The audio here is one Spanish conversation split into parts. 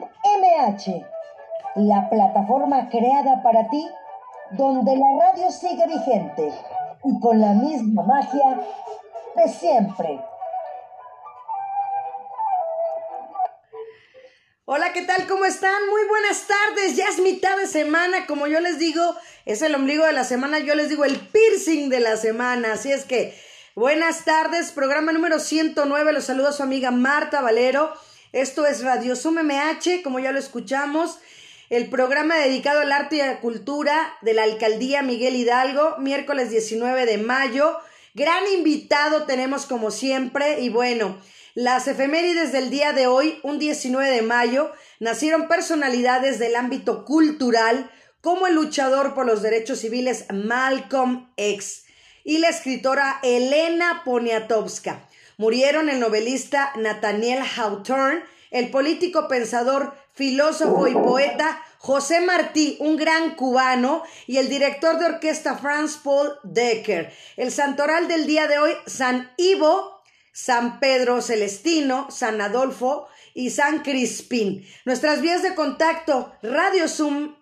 MH, la plataforma creada para ti, donde la radio sigue vigente y con la misma magia de siempre. Hola, ¿qué tal? ¿Cómo están? Muy buenas tardes. Ya es mitad de semana, como yo les digo, es el ombligo de la semana, yo les digo el piercing de la semana. Así es que, buenas tardes, programa número 109, los saludo a su amiga Marta Valero. Esto es Radio Sum MH, como ya lo escuchamos, el programa dedicado al arte y a la cultura de la Alcaldía Miguel Hidalgo, miércoles 19 de mayo. Gran invitado tenemos como siempre y bueno, las efemérides del día de hoy, un 19 de mayo, nacieron personalidades del ámbito cultural como el luchador por los derechos civiles Malcolm X y la escritora Elena Poniatowska. Murieron el novelista Nathaniel Hawthorne, el político pensador, filósofo y poeta José Martí, un gran cubano, y el director de orquesta Franz Paul Decker. El santoral del día de hoy, San Ivo, San Pedro Celestino, San Adolfo y San Crispín. Nuestras vías de contacto, Radio Zoom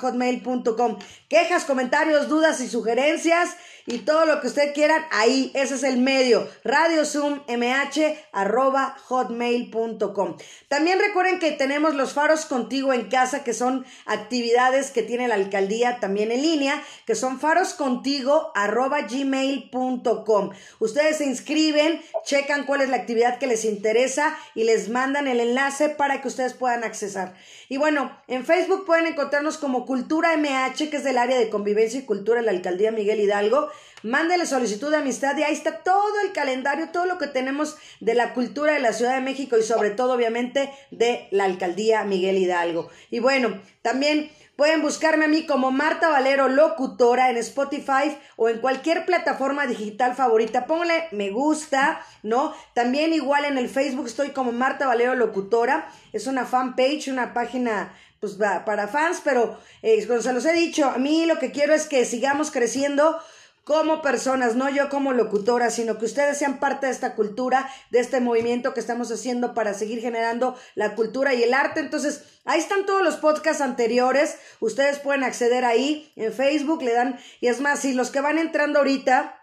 hotmail.com. Quejas, comentarios, dudas y sugerencias y todo lo que usted quiera, ahí, ese es el medio, radio zoom mh arroba hotmail.com. También recuerden que tenemos los faros contigo en casa, que son actividades que tiene la alcaldía también en línea, que son faros contigo arroba gmail.com. Ustedes se inscriben, checan cuál es la actividad que les interesa y les mandan el enlace para que ustedes puedan accesar. Y bueno, en Facebook pueden encontrarnos como Cultura MH, que es del área de convivencia y cultura de la alcaldía Miguel Hidalgo. Mándele solicitud de amistad y ahí está todo el calendario, todo lo que tenemos de la cultura de la Ciudad de México y sobre todo obviamente de la alcaldía Miguel Hidalgo. Y bueno, también Pueden buscarme a mí como Marta Valero Locutora en Spotify o en cualquier plataforma digital favorita. Póngale me gusta, ¿no? También igual en el Facebook estoy como Marta Valero Locutora. Es una fanpage, una página pues para fans, pero eh, como se los he dicho, a mí lo que quiero es que sigamos creciendo como personas, no yo como locutora, sino que ustedes sean parte de esta cultura, de este movimiento que estamos haciendo para seguir generando la cultura y el arte. Entonces, ahí están todos los podcasts anteriores, ustedes pueden acceder ahí en Facebook, le dan, y es más, si los que van entrando ahorita,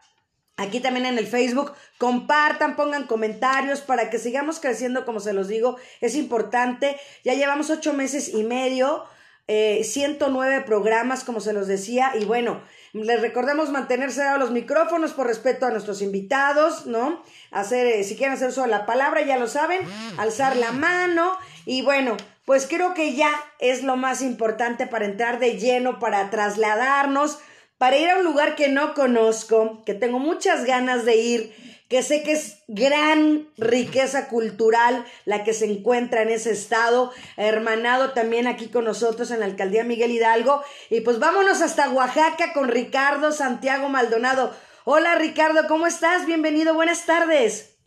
Aquí también en el Facebook, compartan, pongan comentarios para que sigamos creciendo, como se los digo, es importante. Ya llevamos ocho meses y medio, eh, 109 programas, como se los decía, y bueno, les recordamos mantenerse a los micrófonos por respeto a nuestros invitados, ¿no? Hacer, eh, si quieren hacer uso de la palabra, ya lo saben, alzar la mano y bueno, pues creo que ya es lo más importante para entrar de lleno, para trasladarnos, para ir a un lugar que no conozco, que tengo muchas ganas de ir que sé que es gran riqueza cultural la que se encuentra en ese estado, hermanado también aquí con nosotros en la alcaldía Miguel Hidalgo. Y pues vámonos hasta Oaxaca con Ricardo Santiago Maldonado. Hola Ricardo, ¿cómo estás? Bienvenido, buenas tardes.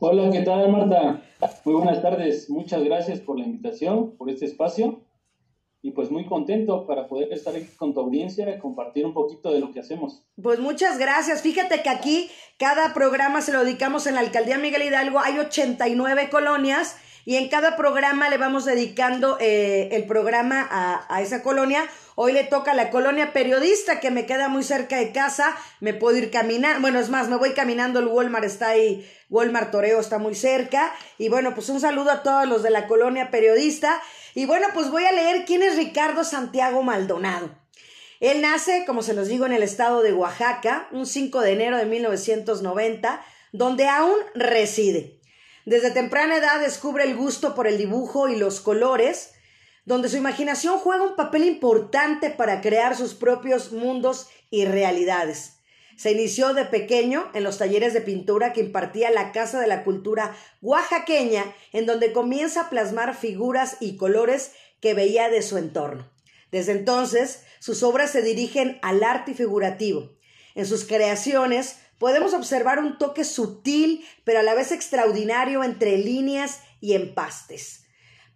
Hola, ¿qué tal Marta? Muy buenas tardes, muchas gracias por la invitación, por este espacio y pues muy contento para poder estar aquí con tu audiencia y compartir un poquito de lo que hacemos. Pues muchas gracias. Fíjate que aquí cada programa se lo dedicamos en la Alcaldía Miguel Hidalgo. Hay 89 colonias y en cada programa le vamos dedicando eh, el programa a, esa colonia. Hoy le toca a la colonia periodista que me queda muy cerca de casa. Me puedo ir caminando. Bueno, es más, me voy caminando. El Walmart está ahí. Walmart Toreo está muy cerca. Y bueno, pues un saludo a todos los de la colonia periodista. Y bueno, pues voy a leer quién es Ricardo Santiago Maldonado. Él nace, como se los digo, en el estado de Oaxaca, un 5 de enero de 1990, donde aún reside. Desde temprana edad descubre el gusto por el dibujo y los colores, donde su imaginación juega un papel importante para crear sus propios mundos y realidades. Se inició de pequeño en los talleres de pintura que impartía la Casa de la Cultura oaxaqueña, en donde comienza a plasmar figuras y colores que veía de su entorno. Desde entonces, sus obras se dirigen al arte figurativo. En sus creaciones podemos observar un toque sutil, pero a la vez extraordinario entre líneas y empastes,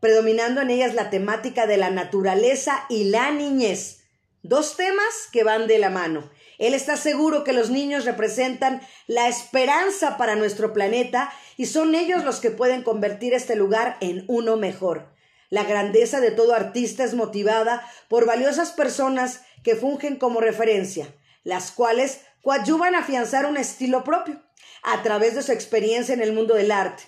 predominando en ellas la temática de la naturaleza y la niñez, dos temas que van de la mano Él está seguro que los niños representan la esperanza para nuestro planeta y son ellos los que pueden convertir este lugar en uno mejor. La grandeza de todo artista es motivada por valiosas personas que fungen como referencia, las cuales coadyuvan a afianzar un estilo propio a través de su experiencia en el mundo del arte.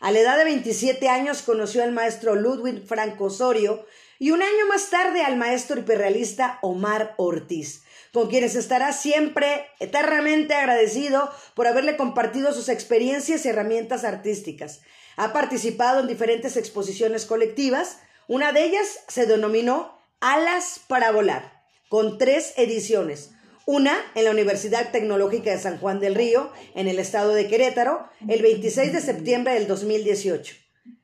A la edad de 27 años conoció al maestro Ludwig Franco Osorio y un año más tarde al maestro hiperrealista Omar Ortiz, con quienes estará siempre eternamente agradecido por haberle compartido sus experiencias y herramientas artísticas. Ha participado en diferentes exposiciones colectivas, una de ellas se denominó Alas para Volar, con tres ediciones. Una en la Universidad Tecnológica de San Juan del Río, en el estado de Querétaro, el 26 de septiembre del 2018.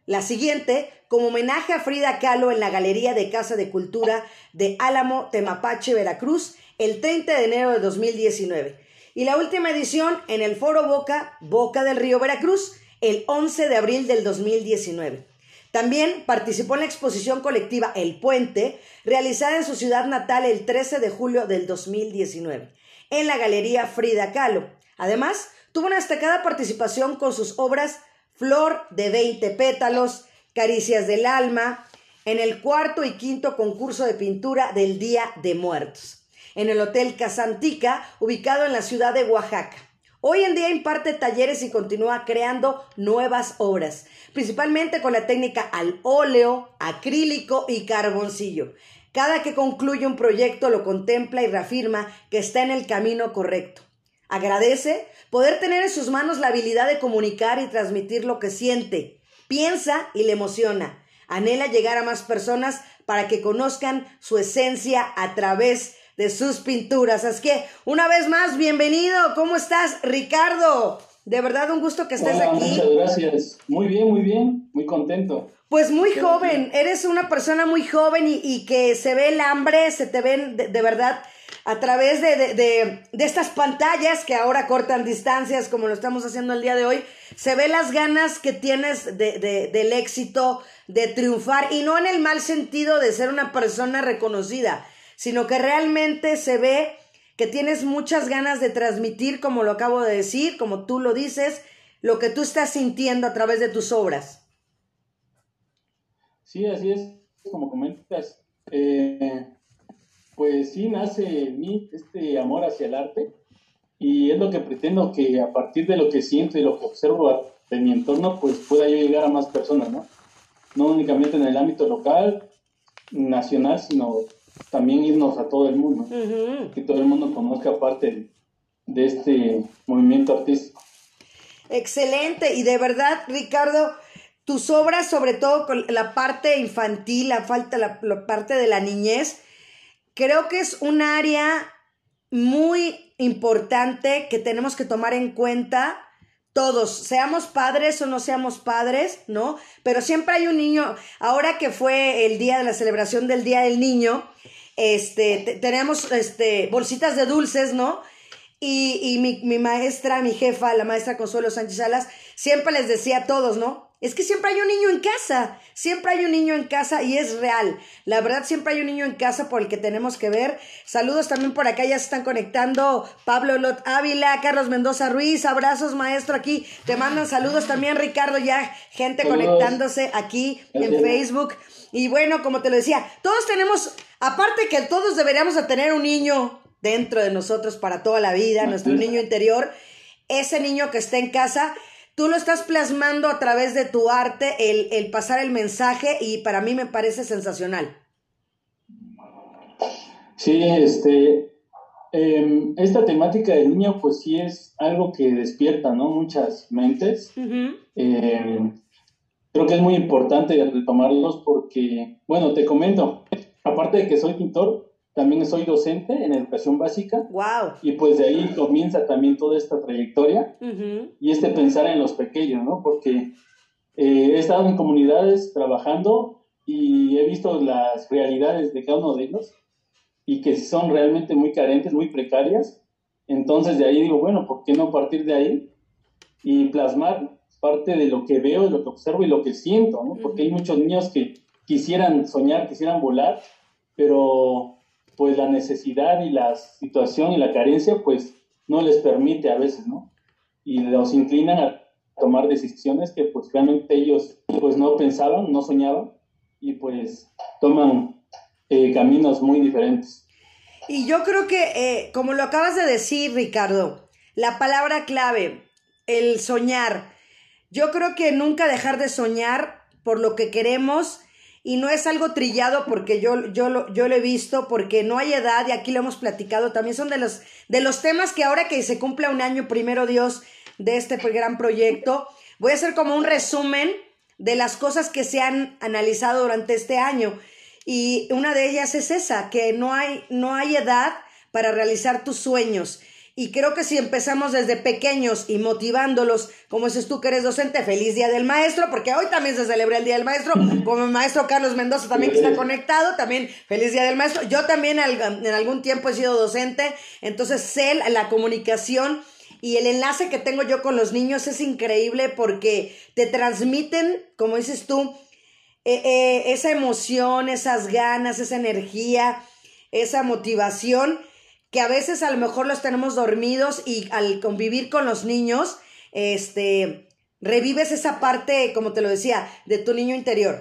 La siguiente, como homenaje a Frida Kahlo en la Galería de Casa de Cultura de Álamo, Temapache, Veracruz, el 30 de enero de 2019. Y la última edición en el Foro Boca, Boca del Río Veracruz, el 11 de abril del 2019. También participó en la exposición colectiva El Puente, realizada en su ciudad natal el 13 de julio del 2019, en la Galería Frida Kahlo. Además, tuvo una destacada participación con sus obras Flor de 20 pétalos, Caricias del Alma, en el cuarto y quinto concurso de pintura del Día de Muertos, en el Hotel Casantica, ubicado en la ciudad de Oaxaca. Hoy en día imparte talleres y continúa creando nuevas obras, principalmente con la técnica al óleo, acrílico y carboncillo. Cada que concluye un proyecto lo contempla y reafirma que está en el camino correcto. Agradece poder tener en sus manos la habilidad de comunicar y transmitir lo que siente, piensa y le emociona. Anhela llegar a más personas para que conozcan su esencia a través de sus pinturas. Así que, una vez más, bienvenido. ¿Cómo estás, Ricardo? De verdad, un gusto que estés aquí. Muchas gracias. Muy bien, muy bien. Muy contento. Pues muy joven. Eres una persona muy joven y, que se ve el hambre, se te ven de verdad a través de, estas pantallas que ahora cortan distancias, como lo estamos haciendo el día de hoy, se ve las ganas que tienes del éxito, de triunfar, y no en el mal sentido de ser una persona reconocida, sino que realmente se ve que tienes muchas ganas de transmitir, como lo acabo de decir, como tú lo dices, lo que tú estás sintiendo a través de tus obras. Sí, así es, como comentas. Eh, pues sí nace en mí este amor hacia el arte y es lo que pretendo que a partir de lo que siento y lo que observo de mi entorno, pues pueda yo llegar a más personas, ¿no? No únicamente en el ámbito local, nacional, sino también irnos a todo el mundo, que todo el mundo conozca parte de este movimiento artístico. Excelente, y de verdad, Ricardo, tus obras, sobre todo con la parte infantil, la falta, la parte de la niñez, creo que es un área muy importante que tenemos que tomar en cuenta todos, seamos padres o no seamos padres, ¿no? Pero siempre hay un niño, ahora que fue el día de la celebración del Día del Niño, este, tenemos este, bolsitas de dulces, ¿no? Y, y mi, mi, maestra, mi jefa, la maestra Consuelo Sánchez Salas, siempre les decía a todos, ¿no? Es que siempre hay un niño en casa, siempre hay un niño en casa y es real. La verdad, siempre hay un niño en casa por el que tenemos que ver. Saludos también por acá, ya se están conectando Pablo Lot Ávila, Carlos Mendoza Ruiz, abrazos maestro aquí. Te mandan saludos también Ricardo, ya gente conectándose aquí en Facebook. Y bueno, como te lo decía, todos tenemos, aparte que todos deberíamos de tener un niño dentro de nosotros para toda la vida, nuestro niño interior, ese niño que está en casa Tú lo estás plasmando a través de tu arte, el, pasar el mensaje y para mí me parece sensacional. Sí, este, em, esta temática del niño pues sí es algo que despierta, ¿no? Muchas mentes. Em, creo que es muy importante retomarlos porque, bueno, te comento, aparte de que soy pintor, también soy docente en educación básica. Wow. Y pues de ahí comienza también toda esta trayectoria y este pensar en los pequeños, ¿no? Porque eh, he estado en comunidades trabajando y he visto las realidades de cada uno de ellos y que son realmente muy carentes, muy precarias. Entonces de ahí digo, bueno, ¿por qué no partir de ahí y plasmar parte de lo que veo, de lo que observo y lo que siento, ¿no? Porque hay muchos niños que quisieran soñar, quisieran volar, pero pues la necesidad y la situación y la carencia, pues no les permite a veces, ¿no? Y los inclinan a tomar decisiones que pues realmente ellos pues no pensaban, no soñaban y pues toman eh, caminos muy diferentes. Y yo creo que, eh, como lo acabas de decir, Ricardo, la palabra clave, el soñar, yo creo que nunca dejar de soñar por lo que queremos y no es algo trillado porque yo, yo, lo, yo lo he visto, porque no hay edad y aquí lo hemos platicado, también son de los, de los temas que ahora que se cumpla un año, primero Dios, de este gran proyecto, voy a hacer como un resumen de las cosas que se han analizado durante este año. Y una de ellas es esa, que no hay, no hay edad para realizar tus sueños. Y creo que si empezamos desde pequeños y motivándolos, como dices tú que eres docente, feliz Día del Maestro, porque hoy también se celebra el Día del Maestro, como el maestro Carlos Mendoza también que está conectado, también feliz Día del Maestro. Yo también en algún tiempo he sido docente, entonces sé la comunicación y el enlace que tengo yo con los niños es increíble porque te transmiten, como dices tú, eh, eh, esa emoción, esas ganas, esa energía, esa motivación que a veces a lo mejor los tenemos dormidos y al convivir con los niños, este, revives esa parte, como te lo decía, de tu niño interior.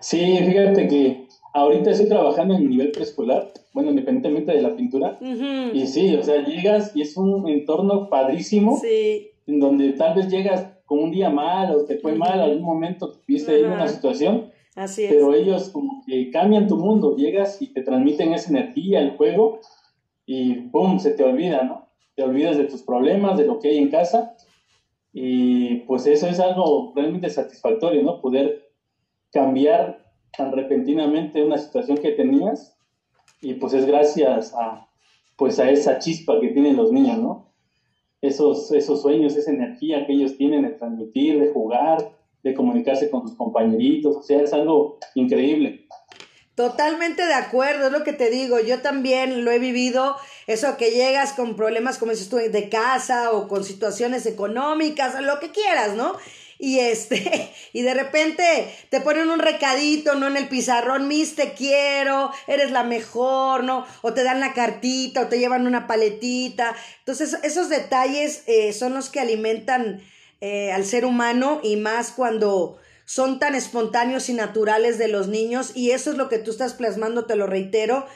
Sí, fíjate que ahorita estoy trabajando en nivel preescolar, bueno, independientemente de la pintura, y sí, o sea, llegas y es un entorno padrísimo, sí. en donde tal vez llegas con un día mal o te fue mal, algún momento tuviste ahí una situación, Pero ellos como que cambian tu mundo, llegas y te transmiten esa energía, el juego, y ¡pum! se te olvida, ¿no? Te olvidas de tus problemas, de lo que hay en casa, y pues eso es algo realmente satisfactorio, ¿no? Poder cambiar tan repentinamente una situación que tenías, y pues es gracias a, pues a esa chispa que tienen los niños, ¿no? Esos, esos sueños, esa energía que ellos tienen de transmitir, de jugar, de comunicarse con tus compañeritos, o sea, es algo increíble. Totalmente de acuerdo, es lo que te digo, yo también lo he vivido, eso que llegas con problemas, como dices tú, de casa o con situaciones económicas, lo que quieras, ¿no? Y este, y de repente te ponen un recadito, ¿no? En el pizarrón, mis te quiero, eres la mejor, ¿no? O te dan la cartita, o te llevan una paletita. Entonces, esos detalles eh, son los que alimentan eh, al ser humano y más cuando son tan espontáneos y naturales de los niños y eso es lo que tú estás plasmando, te lo reitero.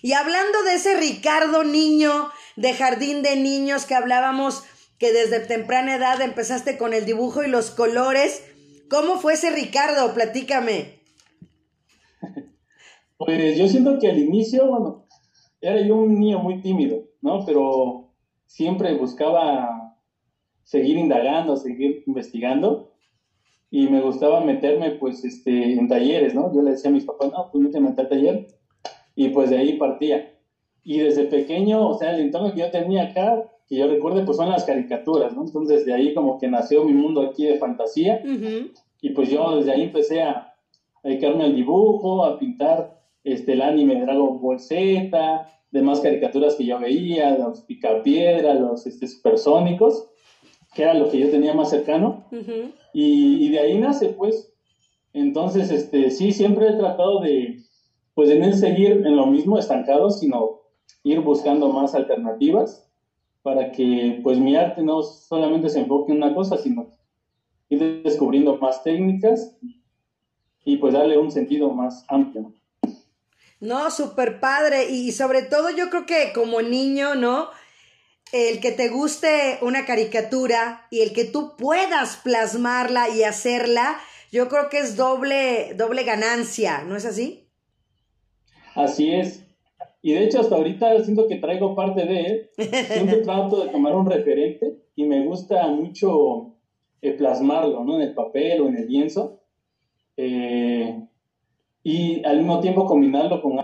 Y hablando de ese Ricardo niño de jardín de niños que hablábamos que desde temprana edad empezaste con el dibujo y los colores, ¿cómo fue ese Ricardo? Platícame. Pues yo siento que al inicio, bueno, era yo un niño muy tímido, ¿no? Pero siempre buscaba seguir indagando, seguir investigando y me gustaba meterme pues este, en talleres, ¿no? Yo le decía a mis papás, no, pues méteme a taller y pues de ahí partía. Y desde pequeño, o sea, el entorno que yo tenía acá, que yo recuerdo, pues son las caricaturas, ¿no? Entonces de ahí como que nació mi mundo aquí de fantasía y pues yo desde ahí empecé a dedicarme al dibujo, a pintar este, el anime de Dragon Ball Z, demás caricaturas que yo veía, los picapiedra, los este, supersónicos que era lo que yo tenía más cercano, y, de ahí nace, pues. Entonces, este, sí, siempre he tratado de, pues, de no seguir en lo mismo estancado, sino ir buscando más alternativas para que, pues, mi arte no solamente se enfoque en una cosa, sino ir descubriendo más técnicas y, pues, darle un sentido más amplio. No, súper padre. Y sobre todo yo creo que como niño, ¿no? El que te guste una caricatura y el que tú puedas plasmarla y hacerla, yo creo que es doble, doble ganancia, ¿no es así? Así es. Y de hecho hasta ahorita siento que traigo parte de él. Siempre trato de tomar un referente y me gusta mucho eh, plasmarlo, ¿no? En el papel o en el lienzo. Eh, y al mismo tiempo combinarlo con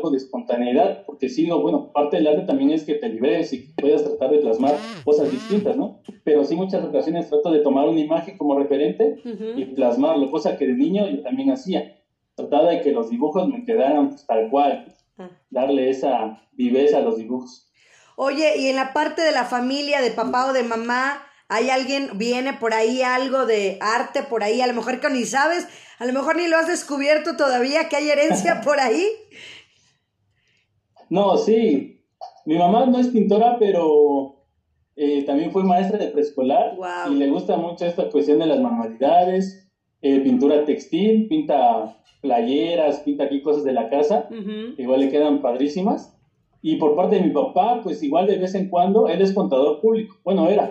algo de espontaneidad, porque si no, bueno, parte del arte también es que te liberes y puedas tratar de plasmar cosas distintas, ¿no? Pero sí muchas ocasiones trato de tomar una imagen como referente y plasmarlo, cosa que de niño yo también hacía. Trataba de que los dibujos me quedaran pues, tal cual, ah. darle esa viveza a los dibujos. Oye, y en la parte de la familia, de papá o de mamá, hay alguien, viene por ahí algo de arte por ahí, a lo mejor que ni sabes, a lo mejor ni lo has descubierto todavía, que hay herencia por ahí. No, sí. Mi mamá no es pintora, pero eh, también fue maestra de preescolar. Y le gusta mucho esta cuestión de las manualidades, eh, pintura textil, pinta playeras, pinta aquí cosas de la casa, igual le quedan padrísimas. Y por parte de mi papá, pues igual de vez en cuando, él es contador público, bueno, era,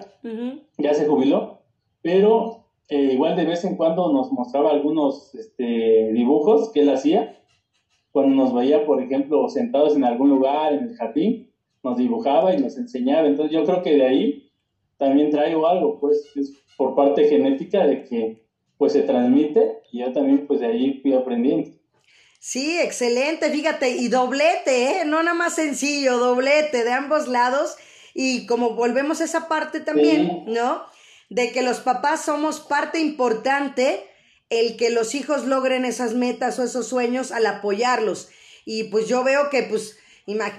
ya se jubiló, pero eh, igual de vez en cuando nos mostraba algunos este, dibujos que él hacía, cuando nos veía, por ejemplo, sentados en algún lugar, en el jardín, nos dibujaba y nos enseñaba, entonces yo creo que de ahí también traigo algo, pues, es por parte genética de que pues se transmite y yo también pues de ahí fui aprendiendo. Sí, excelente, fíjate, y doblete, ¿eh? No nada más sencillo, doblete de ambos lados. Y como volvemos a esa parte también, ¿no? De que los papás somos parte importante el que los hijos logren esas metas o esos sueños al apoyarlos. Y pues yo veo que pues,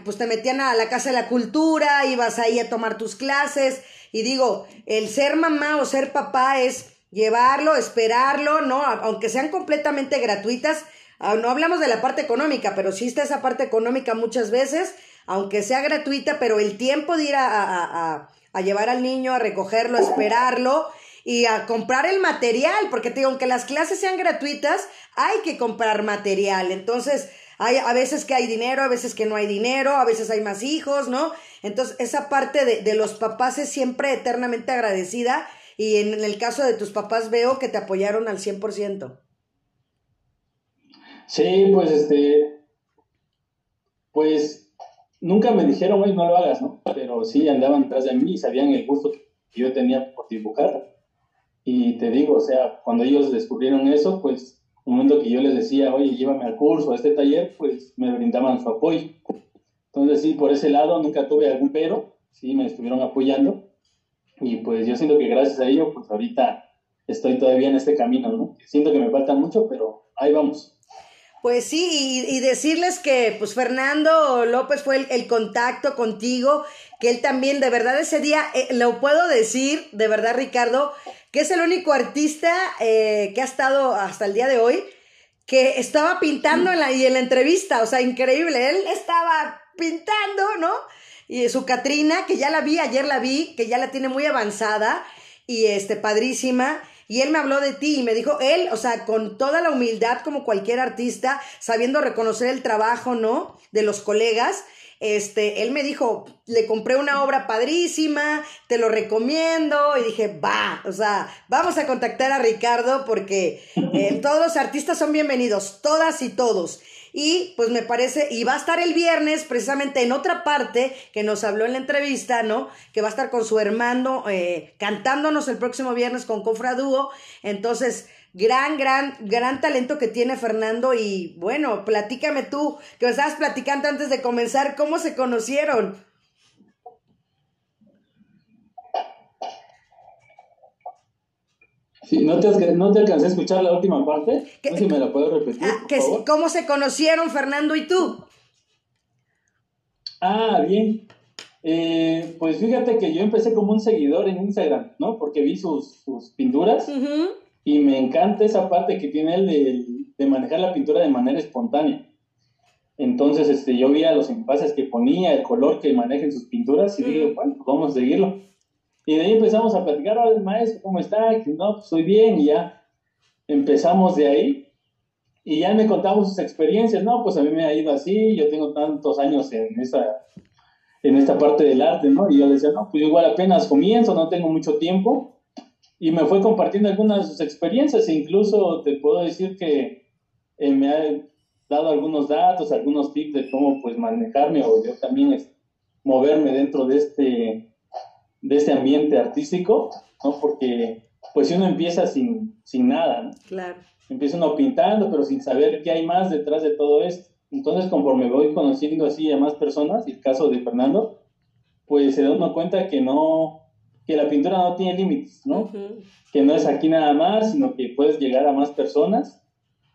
pues te metían a la casa de la cultura, ibas ahí a tomar tus clases. Y digo, el ser mamá o ser papá es llevarlo, esperarlo, ¿no? Aunque sean completamente gratuitas, Ah, no hablamos de la parte económica, pero sí está esa parte económica muchas veces, aunque sea gratuita, pero el tiempo de ir a, llevar al niño, a recogerlo, a esperarlo y a comprar el material, porque te digo, aunque las clases sean gratuitas, hay que comprar material. Entonces, hay a veces que hay dinero, a veces que no hay dinero, a veces hay más hijos, ¿no? Entonces, esa parte de, de los papás es siempre eternamente agradecida y en el caso de tus papás veo que te apoyaron al 100%. Sí, pues este, pues nunca me dijeron, güey, no lo hagas, ¿no? Pero sí andaban detrás de mí y sabían el gusto que yo tenía por dibujar. Y te digo, o sea, cuando ellos descubrieron eso, pues un momento que yo les decía, oye, llévame al curso, a este taller, pues me brindaban su apoyo. Entonces sí, por ese lado nunca tuve algún pero, sí, me estuvieron apoyando. Y pues yo siento que gracias a ello, pues ahorita estoy todavía en este camino, ¿no? Siento que me falta mucho, pero ahí vamos. Pues sí, y, decirles que pues Fernando López fue el, contacto contigo, que él también, de verdad ese día, eh, lo puedo decir, de verdad Ricardo, que es el único artista eh, que ha estado hasta el día de hoy, que estaba pintando en la, y en la entrevista, o sea, increíble, él estaba pintando, ¿no? Y su Catrina, que ya la vi, ayer la vi, que ya la tiene muy avanzada y este, padrísima y él me habló de ti y me dijo, él, o sea, con toda la humildad como cualquier artista, sabiendo reconocer el trabajo, ¿no? De los colegas, este, él me dijo, le compré una obra padrísima, te lo recomiendo, y dije, va, o sea, vamos a contactar a Ricardo porque eh, todos los artistas son bienvenidos, todas y todos. Y pues me parece, y va a estar el viernes precisamente en otra parte que nos habló en la entrevista, ¿no? Que va a estar con su hermano eh, cantándonos el próximo viernes con Cofra Dúo. Entonces, gran, gran, gran talento que tiene Fernando. Y bueno, platícame tú, que me estabas platicando antes de comenzar, ¿cómo se conocieron? Sí, no te, no te alcancé a escuchar la última parte. No sé si me la puedo repetir. Ah, ¿Cómo se conocieron Fernando y tú? Ah, bien. Eh, pues fíjate que yo empecé como un seguidor en Instagram, ¿no? Porque vi sus, sus pinturas y me encanta esa parte que tiene él de, de, manejar la pintura de manera espontánea. Entonces, este, yo vi a los empases que ponía, el color que maneja en sus pinturas y dije, bueno, pues vamos a seguirlo. Y de ahí empezamos a platicar, hola maestro, ¿cómo está? no, pues estoy bien, y ya empezamos de ahí. Y ya me contamos sus experiencias, no, pues a mí me ha ido así, yo tengo tantos años en esta, en esta parte del arte, ¿no? Y yo le decía, no, pues igual apenas comienzo, no tengo mucho tiempo. Y me fue compartiendo algunas de sus experiencias, e incluso te puedo decir que eh, me ha dado algunos datos, algunos tips de cómo pues manejarme o yo también es, moverme dentro de este de este ambiente artístico, ¿no? Porque pues si uno empieza sin, sin nada, ¿no? Claro. Empieza uno pintando, pero sin saber qué hay más detrás de todo esto. Entonces, conforme voy conociendo así a más personas, y el caso de Fernando, pues se da uno cuenta que no, que la pintura no tiene límites, ¿no? Que no es aquí nada más, sino que puedes llegar a más personas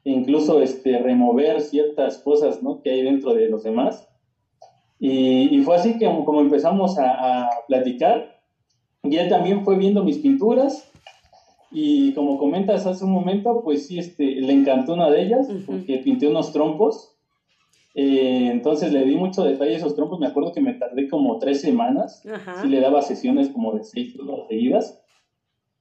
e incluso este, remover ciertas cosas, ¿no? Que hay dentro de los demás. Y, y fue así que como, empezamos a, a platicar, y él también fue viendo mis pinturas y como comentas hace un momento, pues sí, este, le encantó una de ellas porque pinté unos trompos. Eh, entonces le di mucho detalle a esos trompos. Me acuerdo que me tardé como tres semanas. y le daba sesiones como de seis horas seguidas.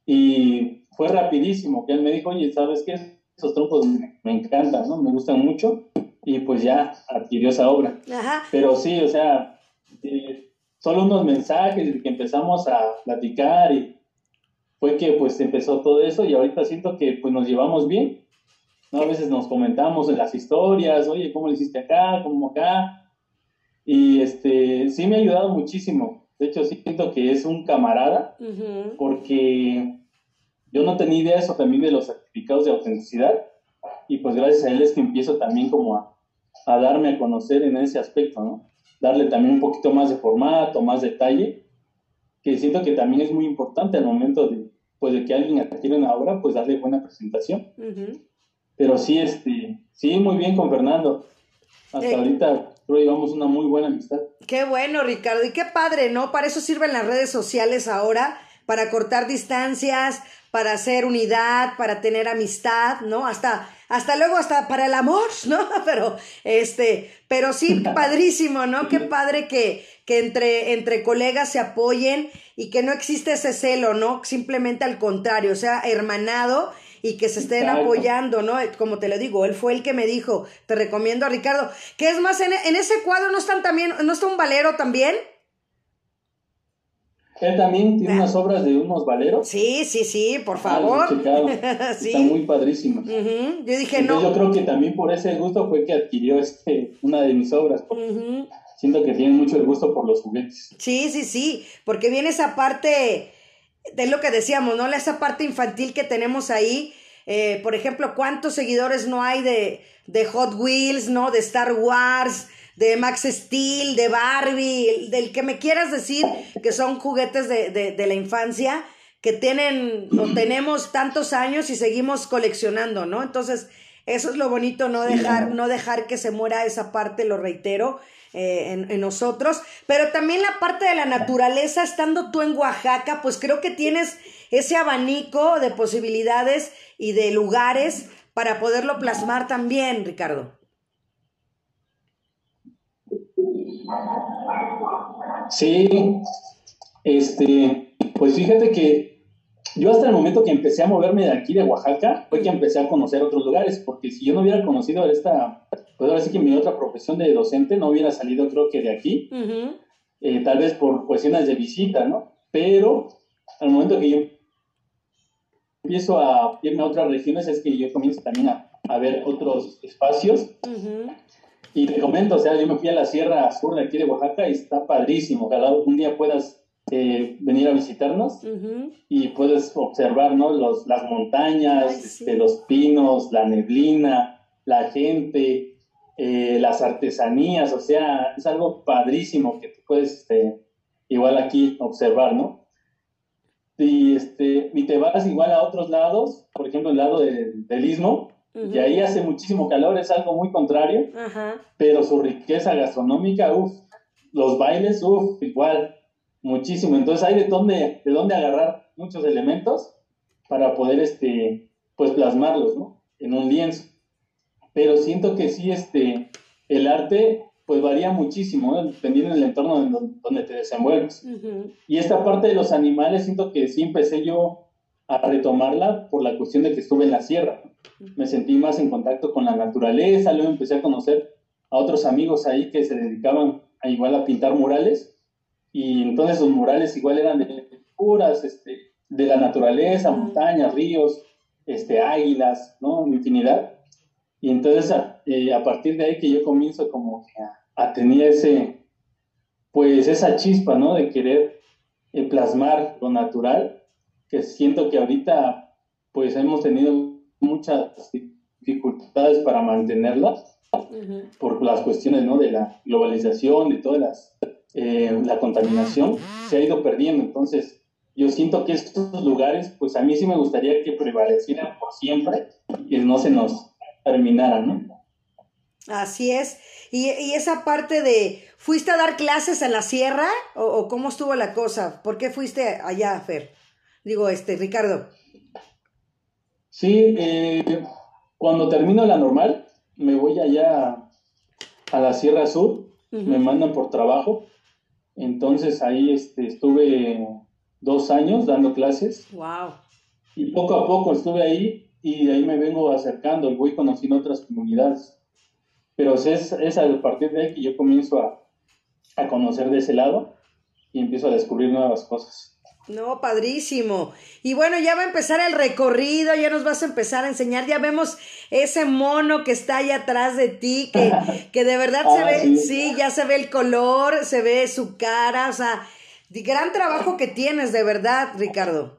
Y fue rapidísimo. Que él me dijo, oye, ¿sabes qué? Esos trompos me, encantan, ¿no? Me gustan mucho. Y pues ya adquirió esa obra. Pero sí, o sea, eh, solo unos mensajes que empezamos a platicar y fue que pues empezó todo eso y ahorita siento que pues nos llevamos bien. ¿No? A veces nos comentamos en las historias, oye, ¿cómo le hiciste acá? ¿Cómo acá? Y este, sí me ha ayudado muchísimo. De hecho, siento que es un camarada porque yo no tenía idea eso también de los certificados de autenticidad y pues gracias a él es que empiezo también como a, a darme a conocer en ese aspecto, ¿no? Darle también un poquito más de formato, más detalle, que siento que también es muy importante al momento de, pues de que alguien adquiere una obra, pues darle buena presentación. Pero sí, este, sí, muy bien con Fernando. Hasta eh. ahorita creo llevamos una muy buena amistad. Qué bueno, Ricardo, y qué padre, ¿no? Para eso sirven las redes sociales ahora, para cortar distancias, para hacer unidad, para tener amistad, ¿no? Hasta, hasta luego, hasta para el amor, ¿no? Pero, este, pero sí, padrísimo, ¿no? Qué padre que, que entre, entre colegas se apoyen y que no existe ese celo, ¿no? Simplemente al contrario, o sea, hermanado y que se estén apoyando, ¿no? Como te lo digo, él fue el que me dijo, te recomiendo a Ricardo, que es más, en, en ese cuadro no están también, ¿no está un valero también? Él también tiene unas obras de unos valeros. Sí, sí, sí, por ah, favor. sí. Está muy padrísimo. Yo dije, no. Yo creo que también por ese gusto fue que adquirió este, una de mis obras. Siento que tiene mucho el gusto por los juguetes. Sí, sí, sí, porque viene esa parte, de lo que decíamos, ¿no? Esa parte infantil que tenemos ahí. Eh, por ejemplo, ¿cuántos seguidores no hay de, de Hot Wheels, ¿no? De Star Wars de Max Steel, de Barbie, del que me quieras decir que son juguetes de, de, la infancia que tienen o tenemos tantos años y seguimos coleccionando, ¿no? Entonces, eso es lo bonito, no dejar, no dejar que se muera esa parte, lo reitero, eh, en, en, nosotros. Pero también la parte de la naturaleza, estando tú en Oaxaca, pues creo que tienes ese abanico de posibilidades y de lugares para poderlo plasmar también, Ricardo. Sí, este, pues fíjate que yo hasta el momento que empecé a moverme de aquí de Oaxaca fue que empecé a conocer otros lugares, porque si yo no hubiera conocido esta, pues ahora sí que mi otra profesión de docente no hubiera salido creo que de aquí, eh, tal vez por cuestiones de visita, ¿no? Pero al momento que yo empiezo a irme a otras regiones es que yo comienzo también a, ver otros espacios. Y te comento, o sea, yo me fui a la Sierra Sur de aquí de Oaxaca y está padrísimo. Ojalá un día puedas eh, venir a visitarnos y puedes observar, ¿no? Los, las montañas, este, los pinos, la neblina, la gente, eh, las artesanías, o sea, es algo padrísimo que tú puedes, este, igual aquí observar, ¿no? Y, este, y te vas igual a otros lados, por ejemplo, el lado del istmo, y ahí hace muchísimo calor, es algo muy contrario, pero su riqueza gastronómica, uff, los bailes, uff, igual, muchísimo. Entonces hay de dónde, de dónde agarrar muchos elementos para poder, este, pues plasmarlos, ¿no? En un lienzo. Pero siento que sí, este, el arte, pues varía muchísimo, dependiendo del entorno donde te desenvuelves. Y esta parte de los animales, siento que sí empecé yo a retomarla por la cuestión de que estuve en la sierra me sentí más en contacto con la naturaleza, luego empecé a conocer a otros amigos ahí que se dedicaban a igual a pintar murales y entonces los murales igual eran de puras, este, de la naturaleza, montañas, ríos, este, águilas, ¿no? Infinidad. Y entonces a, eh, a partir de ahí que yo comienzo como a, tener ese, pues esa chispa, ¿no? De querer eh, plasmar lo natural, que siento que ahorita pues hemos tenido muchas dificultades para mantenerlas por las cuestiones ¿no? de la globalización, de todas las, eh, la contaminación, se ha ido perdiendo. Entonces, yo siento que estos lugares, pues a mí sí me gustaría que prevalecieran por siempre y no se nos terminaran, ¿no? Así es. Y, esa parte de, ¿fuiste a dar clases en la sierra o, cómo estuvo la cosa? ¿Por qué fuiste allá, Fer? Digo, este, Ricardo. Sí, eh, cuando termino la normal, me voy allá a la Sierra Sur, me mandan por trabajo. Entonces ahí este, estuve dos años dando clases. Wow. Y poco a poco estuve ahí y de ahí me vengo acercando y voy conociendo otras comunidades. Pero es, es a partir de ahí que yo comienzo a, a conocer de ese lado y empiezo a descubrir nuevas cosas. No, padrísimo. Y bueno, ya va a empezar el recorrido, ya nos vas a empezar a enseñar, ya vemos ese mono que está ahí atrás de ti, que, que de verdad se ah, ve, sí. ya se ve el color, se ve su cara, o sea, gran trabajo que tienes, de verdad, Ricardo.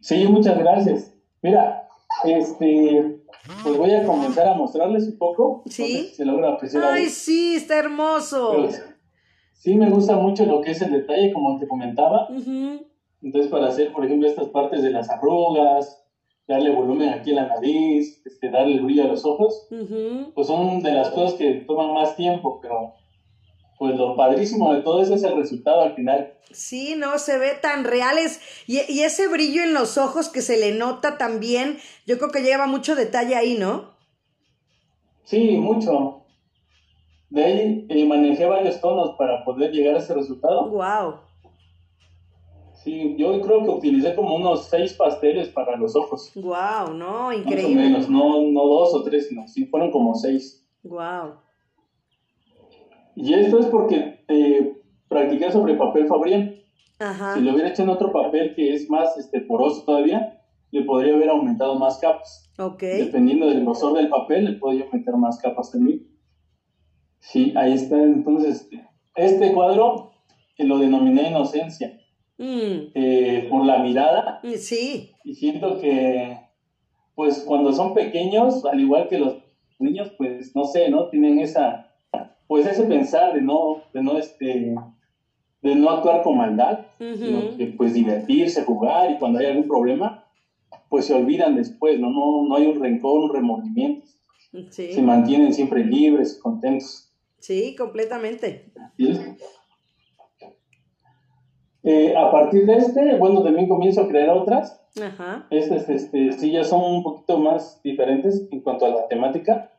Sí, muchas gracias. Mira, este, pues voy a comenzar a mostrarles un poco. Sí. se logra apreciar. Ay, sí, está hermoso. Pues, sí me gusta mucho lo que es el detalle, como te comentaba. Entonces, para hacer, por ejemplo, estas partes de las arrugas, darle volumen aquí a la nariz, este, darle el brillo a los ojos, pues son de las cosas que toman más tiempo, pero pues lo padrísimo de todo eso es el resultado al final. Sí, no, se ve tan reales. Y, y, ese brillo en los ojos que se le nota también, yo creo que lleva mucho detalle ahí, ¿no? Sí, mucho. De ahí eh, manejé varios tonos para poder llegar a ese resultado. Wow. Sí, yo creo que utilicé como unos seis pasteles para los ojos. Wow, no, increíble. Más o menos, no, no dos o tres, sino sí, fueron como seis. Wow. Y esto es porque eh, practiqué sobre papel Fabrián. Ajá. Si lo hubiera hecho en otro papel que es más este, poroso todavía, le podría haber aumentado más capas. Ok. Dependiendo del grosor del papel, le podría meter más capas también. Sí, ahí está. Entonces, este cuadro que lo denominé Inocencia. Mm. Eh, por la mirada. Sí. Y siento que, pues cuando son pequeños, al igual que los niños, pues no sé, ¿no? Tienen esa, pues ese pensar de no, de no, este, de no actuar con maldad, sino que pues divertirse, jugar y cuando hay algún problema, pues se olvidan después, ¿no? No, no hay un rencor, un remordimiento. Se mantienen siempre libres, contentos. Sí, completamente. Eh, a partir de este, bueno, también comienzo a crear otras. Ajá. Estas, este, sí, ya son un poquito más diferentes en cuanto a la temática.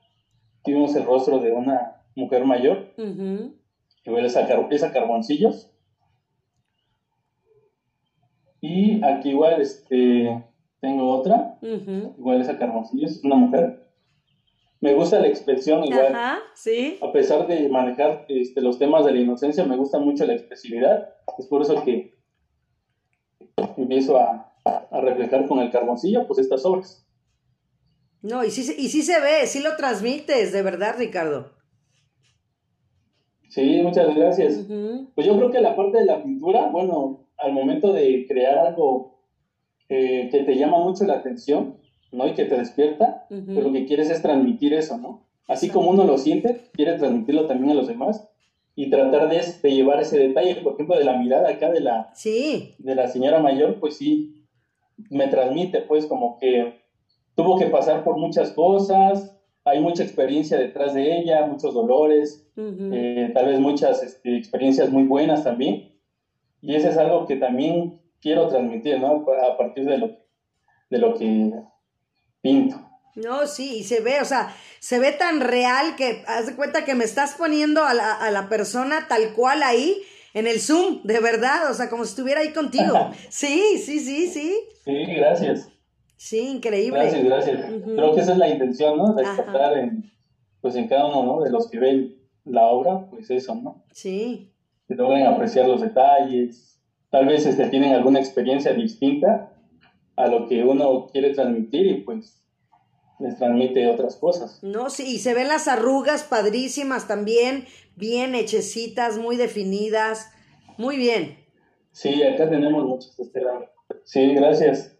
Tuvimos el rostro de una mujer mayor. Igual es a, a, carboncillos. Y aquí igual este, tengo otra. Igual es a carboncillos, una mujer me gusta la expresión igual. Ajá, sí. A pesar de manejar este, los temas de la inocencia, me gusta mucho la expresividad. Es por eso que empiezo a, a reflejar con el carboncillo, pues estas obras. No, y sí, y sí se ve, sí lo transmites, de verdad, Ricardo. Sí, muchas gracias. Pues yo creo que la parte de la pintura, bueno, al momento de crear algo eh, que te llama mucho la atención, ¿no? Y que te despierta, pero lo que quieres es transmitir eso, ¿no? Así como uno lo siente, quiere transmitirlo también a los demás y tratar de, de, llevar ese detalle, por ejemplo, de la mirada acá de la, sí. de la señora mayor, pues sí, me transmite, pues como que tuvo que pasar por muchas cosas, hay mucha experiencia detrás de ella, muchos dolores, eh, tal vez muchas este, experiencias muy buenas también, y eso es algo que también quiero transmitir, ¿no? A partir de lo, de lo que pinto. No, sí, y se ve, o sea, se ve tan real que haz de cuenta que me estás poniendo a la, a la persona tal cual ahí en el Zoom, de verdad, o sea, como si estuviera ahí contigo. sí, sí, sí, sí. Sí, gracias. Sí, increíble. Gracias, gracias. Creo que esa es la intención, ¿no? Despertar en, pues en cada uno, ¿no? De los que ven la obra, pues eso, ¿no? Sí. Que logren apreciar los detalles. Tal vez este, tienen alguna experiencia distinta a lo que uno quiere transmitir y pues les transmite otras cosas. No, sí, y se ven las arrugas padrísimas también, bien hechecitas, muy definidas, muy bien. Sí, acá tenemos muchos, este Sí, gracias.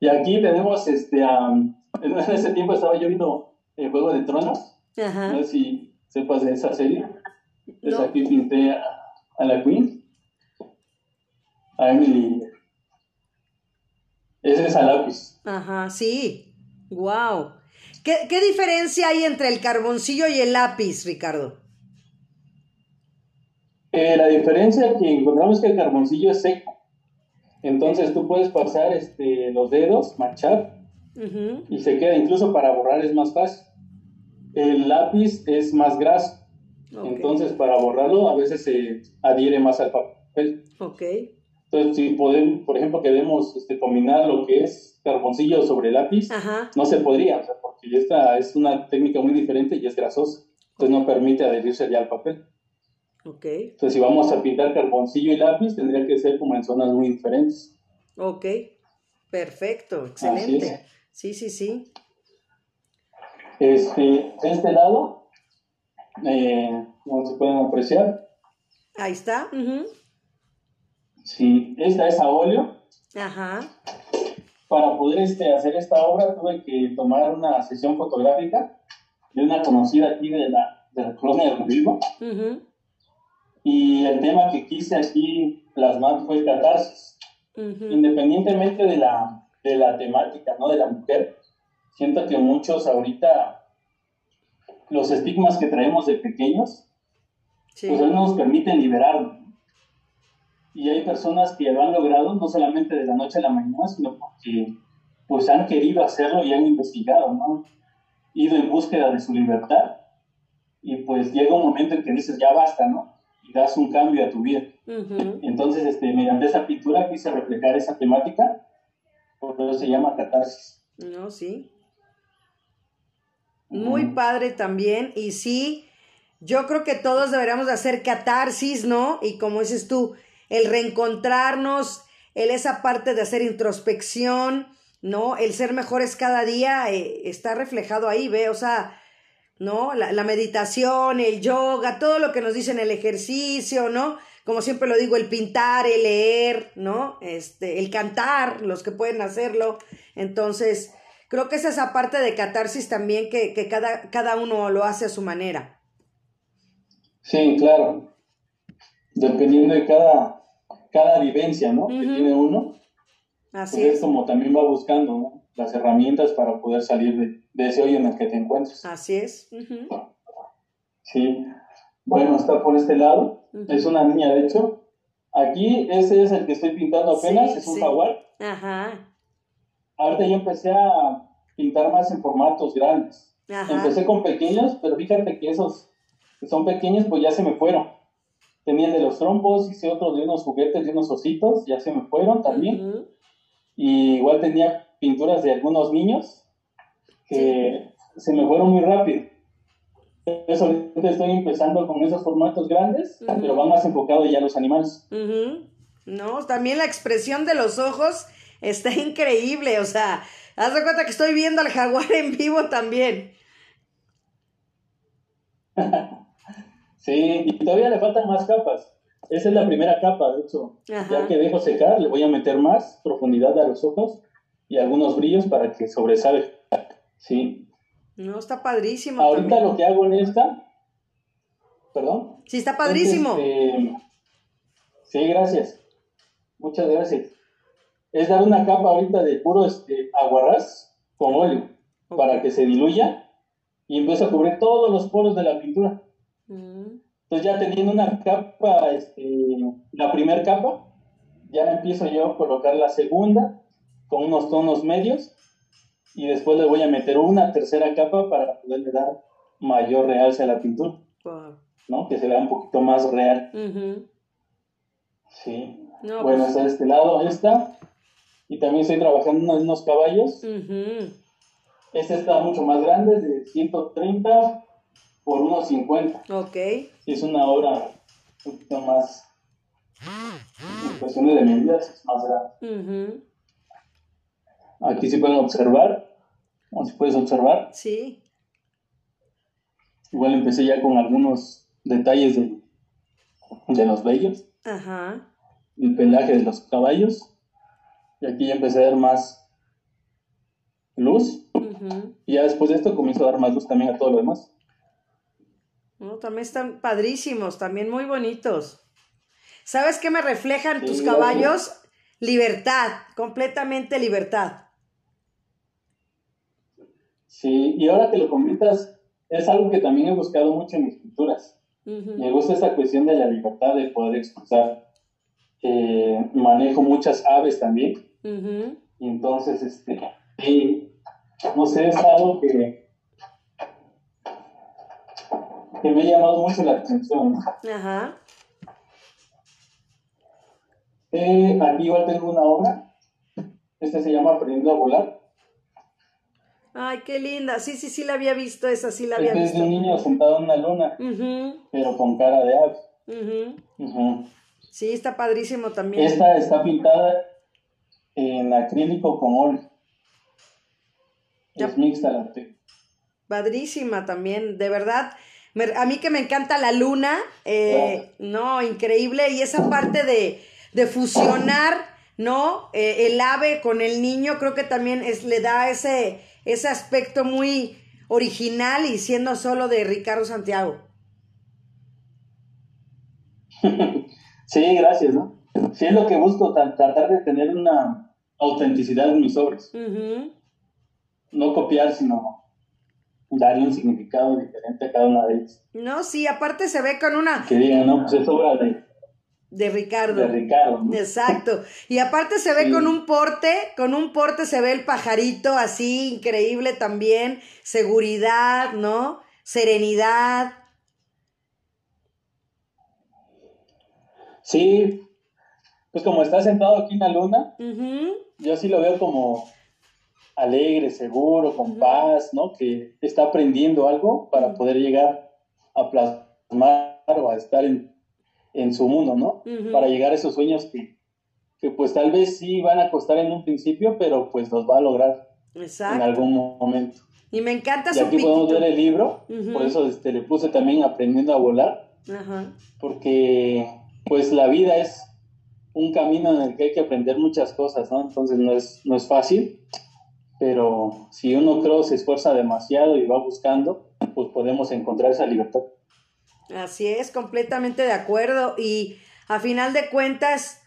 Y aquí tenemos, este, en ese tiempo estaba yo viendo el Juego de Tronos. Ajá. No sé si sepas de esa serie. Pues aquí pinté a, a la Queen, a Emily ese es a lápiz. Ajá, sí. Wow. ¿Qué, ¿Qué diferencia hay entre el carboncillo y el lápiz, Ricardo? Eh, la diferencia que encontramos es que el carboncillo es seco. Entonces tú puedes pasar este, los dedos, manchar, Ujú, y se queda. Incluso para borrar es más fácil. El lápiz es más graso. Entonces para borrarlo a veces se adhiere más al papel. ok, Entonces si podemos, por ejemplo, queremos este, combinar lo que es carboncillo sobre lápiz, ajá, no se podría, o sea, porque esta es una técnica muy diferente y es grasosa. Entonces no permite adherirse ya al papel. ok, Entonces, si vamos a pintar carboncillo y lápiz, tendría que ser como en zonas muy diferentes. ok, perfecto, excelente. Sí, sí, sí. Este, de este lado, eh, como se pueden apreciar, Ahí está. ujú, si esta es a óleo, Ajá, para poder este, hacer esta obra tuve que tomar una sesión fotográfica de una conocida aquí de la, de la colonia de Rodrigo, ujú, y el tema que quise aquí plasmar fue catarsis. ujú, independientemente de la, de la temática, ¿no? De la mujer, siento que muchos ahorita, los estigmas que traemos de pequeños, sí, pues no nos permiten liberarnos. Y hay personas que lo han logrado no solamente de la noche a la mañana, sino porque pues han querido hacerlo y han investigado, ¿no? Ido en búsqueda de su libertad y pues llega un momento en que dices, ya basta, ¿no? Y das un cambio a tu vida. ujú, Entonces, este, mediante esa pintura quise reflejar esa temática, por eso se llama catarsis. No, sí. Muy Ujú. padre también. Y sí, yo creo que todos deberíamos de hacer catarsis, ¿no? Y como dices tú, el reencontrarnos, el esa parte de hacer introspección, ¿no? El ser mejores cada día eh, está reflejado ahí, ve, o sea, ¿no? La, meditación, el yoga, todo lo que nos dicen el ejercicio, ¿no? Como siempre lo digo, el pintar, el leer, ¿no? Este, el cantar, los que pueden hacerlo. Entonces, creo que es esa parte de catarsis también que, que cada, cada uno lo hace a su manera. Sí, claro. Dependiendo de cada, cada vivencia, ¿no? Que tiene uno, Así pues es es. como también va buscando, ¿no? Las herramientas para poder salir de, de ese hoyo en el que te encuentres. Así es. Sí. Bueno, está por este lado. Es una niña, de hecho. Aquí, ese es el que estoy pintando apenas, Sí, es un sí. jaguar. Ajá. Ahorita yo empecé a pintar más en formatos grandes. Ajá. Empecé con pequeños, pero fíjate que esos que son pequeños, pues ya se me fueron. Tenía el de los trompos, hice otro de unos juguetes, de unos ositos, ya se me fueron también. Y igual tenía pinturas de algunos niños que se me fueron muy rápido. Ahorita estoy empezando con esos formatos grandes, pero van más enfocados ya a los animales. No, también la expresión de los ojos está increíble, o sea, haz de cuenta que estoy viendo al jaguar en vivo también. Sí, y todavía le faltan más capas. Esa es la primera capa, de hecho. Ajá. Ya que dejo secar, le voy a meter más profundidad a los ojos y algunos brillos para que sobresalga. Sí. No, está padrísimo. Ahorita también. lo que hago en esta, perdón. Sí, está padrísimo. es, este, sí, gracias. Muchas gracias. Es dar una capa ahorita de puro este, aguarrás con óleo para que se diluya y empiece a cubrir todos los poros de la pintura. Mm, Entonces ya teniendo una capa, este, la primera capa, ya empiezo yo a colocar la segunda con unos tonos medios y después le voy a meter una tercera capa para poderle dar mayor realce a la pintura, wow. ¿no? Que se vea un poquito más real. Sí. No, bueno, pues- está de este lado esta. Y también estoy trabajando en unos caballos. Ujú. Este está mucho más grande, de 130 por unos 50. Ok. Es una obra un poquito más, en cuestiones de medidas, es más grande. Ujú. Aquí sí pueden observar, o si puedes observar, Sí. igual empecé ya con algunos detalles de, de los vellos, Ajá. el pelaje de los caballos, y aquí ya empecé a dar más luz, Ujú. y ya después de esto comienzo a dar más luz también a todo lo demás. No, también están padrísimos, también muy bonitos. ¿Sabes qué me reflejan Sí, tus caballos? Libertad, completamente libertad. Sí, y ahora que lo comentas, es algo que también he buscado mucho en mis pinturas. Me gusta esta cuestión de la libertad de poder expresar. Eh, manejo muchas aves también. Y entonces, este, no sé, es algo que, que me ha llamado mucho la atención. Ajá. Eh, aquí igual tengo una obra. Esta se llama Aprendiendo a volar. Ay, qué linda. Sí, sí, sí la había visto, esa sí la había este visto. Es de un niño sentado en una luna, pero con cara de ave. Sí, está padrísimo también. Esta está pintada en acrílico con óleo. Es mixta la Padrísima también, de verdad. A mí que me encanta la luna, eh, no, increíble. Y esa parte de, fusionar, ¿no? Eh, el ave con el niño, creo que también es, le da ese ese aspecto muy original y siendo solo de Ricardo Santiago. Sí, gracias, ¿no? Sí, es lo que busco, tratar de tener una autenticidad en mis obras. No copiar, sino dar un significado diferente a cada una de ellas. No, sí, aparte se ve con una... Que digan, no, pues es obra de de Ricardo. De Ricardo. Exacto. Y aparte se ve con un porte, con un porte se ve el pajarito así, increíble también. Seguridad, ¿no? Serenidad. Sí, pues como está sentado aquí en la luna, yo sí lo veo como alegre, seguro, con paz, ¿no? Que está aprendiendo algo para poder llegar a plasmar o a estar en, en su mundo, ¿no? Para llegar a esos sueños que, que, pues tal vez sí van a costar en un principio, pero pues los va a lograr en algún momento. Y me encanta y aquí podemos ver el libro, por eso este, le puse también aprendiendo a volar, porque pues la vida es un camino en el que hay que aprender muchas cosas, ¿no? Entonces no es, no es fácil, pero si uno creo se esfuerza demasiado y va buscando, pues podemos encontrar esa libertad. Así es, completamente de acuerdo. Y a final de cuentas,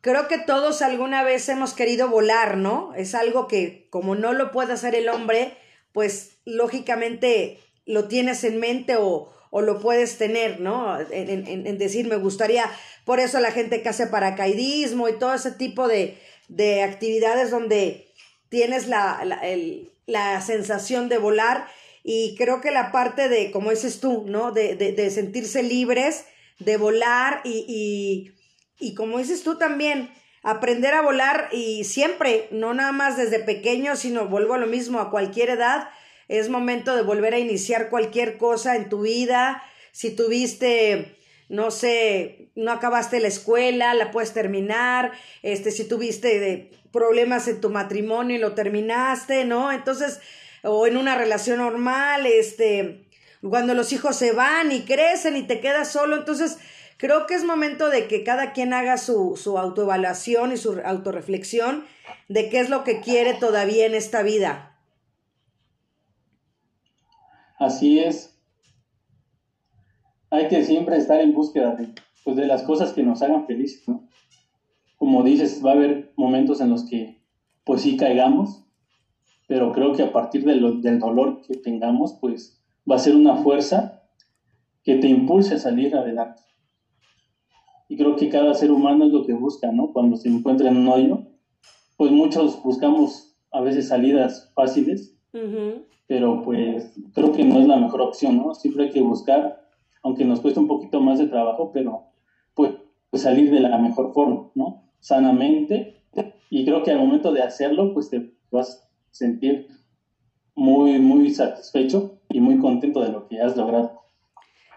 creo que todos alguna vez hemos querido volar, ¿no? Es algo que como no lo puede hacer el hombre, pues lógicamente lo tienes en mente o, o lo puedes tener, ¿no? En, decir, me gustaría, por eso la gente que hace paracaidismo y todo ese tipo de, de actividades donde tienes la, el, la sensación de volar y creo que la parte de, como dices tú, ¿no? De, de, sentirse libres, de volar y, y, y como dices tú también, aprender a volar y siempre, no nada más desde pequeño, sino vuelvo a lo mismo, a cualquier edad, es momento de volver a iniciar cualquier cosa en tu vida. Si tuviste, no sé, no acabaste la escuela, la puedes terminar. Este, si tuviste problemas en tu matrimonio y lo terminaste, ¿no? Entonces, o en una relación normal, este, cuando los hijos se van y crecen y te quedas solo, entonces creo que es momento de que cada quien haga su, su autoevaluación y su autorreflexión de qué es lo que quiere todavía en esta vida. Así es. Hay que siempre estar en búsqueda de, pues, de las cosas que nos hagan felices, ¿no? Como dices, va a haber momentos en los que pues sí caigamos, pero creo que a partir del dolor que tengamos, pues va a ser una fuerza que te impulse a salir adelante. Y creo que cada ser humano es lo que busca, ¿no? Cuando se encuentra en un hoyo, pues muchos buscamos a veces salidas fáciles, pero pues creo que no es la mejor opción, ¿no? Siempre hay que buscar, aunque nos cueste un poquito más de trabajo, pero pues, pues salir de la mejor forma, ¿no? Sanamente. Y creo que al momento de hacerlo, pues te vas sentir muy, muy satisfecho y muy contento de lo que has logrado.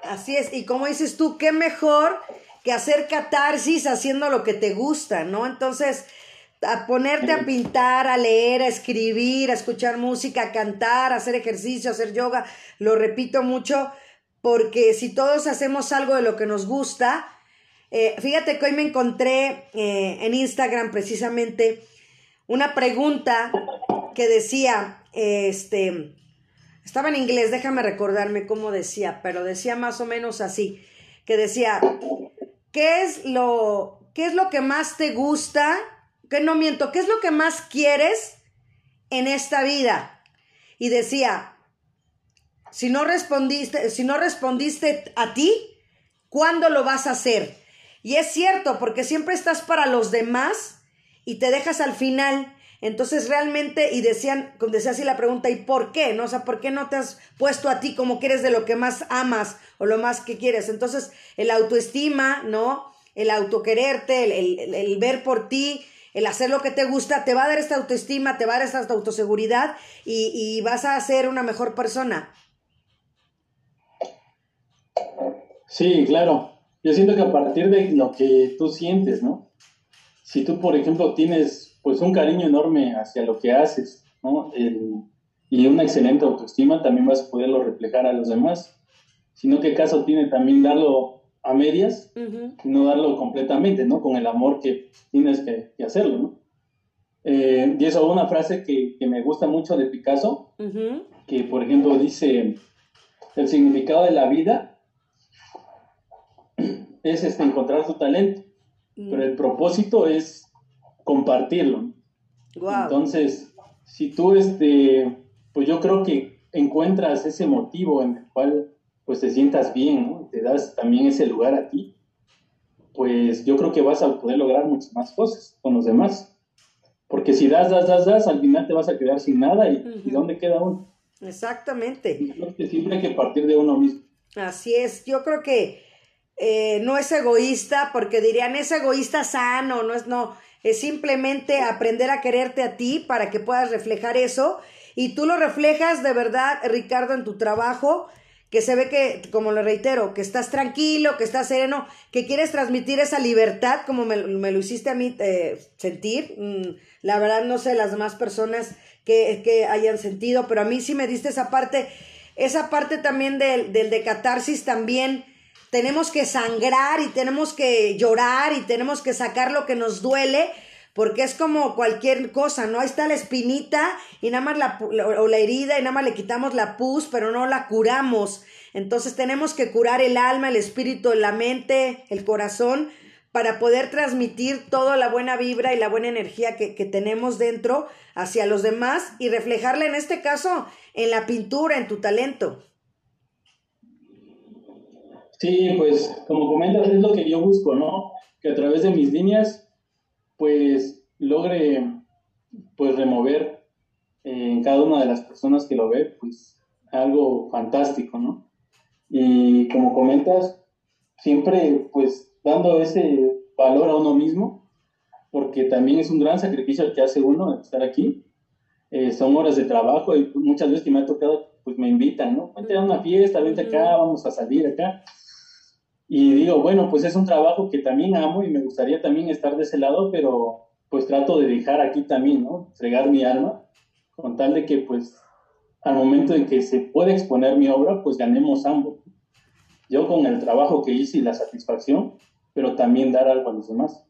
Así es, y como dices tú, qué mejor que hacer catarsis haciendo lo que te gusta, ¿no? Entonces, a ponerte a pintar, a leer, a escribir, a escuchar música, a cantar, a hacer ejercicio, a hacer yoga, lo repito mucho, porque si todos hacemos algo de lo que nos gusta, eh, fíjate que hoy me encontré eh, en Instagram precisamente una pregunta que decía, este, estaba en inglés, déjame recordarme cómo decía, pero decía más o menos así, que decía, ¿qué es lo, qué es lo que más te gusta? Que no miento, ¿qué es lo que más quieres en esta vida? y decía, si no respondiste, si no respondiste a ti, ¿cuándo lo vas a hacer? Y es cierto, porque siempre estás para los demás y te dejas al final. Entonces realmente, y decían, decía así la pregunta, ¿y por qué? ¿No? O sea, ¿por qué no te has puesto a ti como que eres de lo que más amas o lo más que quieres? Entonces, el autoestima, ¿no? El autoquererte, el, el, el ver por ti, el hacer lo que te gusta, te va a dar esta autoestima, te va a dar esta autoseguridad y, y vas a ser una mejor persona. Sí, claro. Yo siento que a partir de lo que tú sientes, ¿no? Si tú, por ejemplo, tienes pues un cariño enorme hacia lo que haces, ¿no? y una excelente autoestima, también vas a poderlo reflejar a los demás. Sino qué caso tiene también darlo a medias no darlo completamente, ¿no? Con el amor que tienes que, hacerlo, ¿no? Eh, y eso, una frase que, me gusta mucho de Picasso, que por ejemplo dice, el significado de la vida es este, encontrar tu talento, pero el propósito es compartirlo. Entonces, si tú, este, pues yo creo que encuentras ese motivo en el cual pues te sientas bien, ¿no? te das también ese lugar a ti, pues yo creo que vas a poder lograr muchas más cosas con los demás. Porque si das, das, das, das, al final te vas a quedar sin nada y, ¿dónde queda uno? Exactamente. creo que siempre hay que partir de uno mismo. Así es, yo creo que eh, no es egoísta, porque dirían es egoísta sano, no es, no, es simplemente aprender a quererte a ti para que puedas reflejar eso. Y tú lo reflejas de verdad, Ricardo, en tu trabajo, que se ve que, como lo reitero, que estás tranquilo, que estás sereno, que quieres transmitir esa libertad, como me, lo hiciste a mí eh, sentir. Mm, la verdad no sé las demás personas que, que, hayan sentido, pero a mí sí me diste esa parte, esa parte también del, del de catarsis también tenemos que sangrar y tenemos que llorar y tenemos que sacar lo que nos duele, porque es como cualquier cosa, ¿no? Ahí está la espinita y nada más la, o la herida y nada más le quitamos la pus, pero no la curamos. Entonces tenemos que curar el alma, el espíritu, la mente, el corazón, para poder transmitir toda la buena vibra y la buena energía que, que tenemos dentro hacia los demás y reflejarla en este caso en la pintura, en tu talento. Sí, pues como comentas, es lo que yo busco, ¿no? Que a través de mis líneas, pues logre, pues remover en cada una de las personas que lo ve, pues algo fantástico, ¿no? Y como comentas, siempre pues dando ese valor a uno mismo, porque también es un gran sacrificio el que hace uno estar aquí. Eh, son horas de trabajo y muchas veces que me ha tocado, pues me invitan, ¿no? Vente a una fiesta, vente acá, vamos a salir acá. Y digo, bueno, pues es un trabajo que también amo y me gustaría también estar de ese lado, pero pues trato de dejar aquí también, ¿no? Entregar mi alma, con tal de que pues al momento en que se puede exponer mi obra, pues ganemos ambos. Yo con el trabajo que hice y la satisfacción, pero también dar algo a los demás.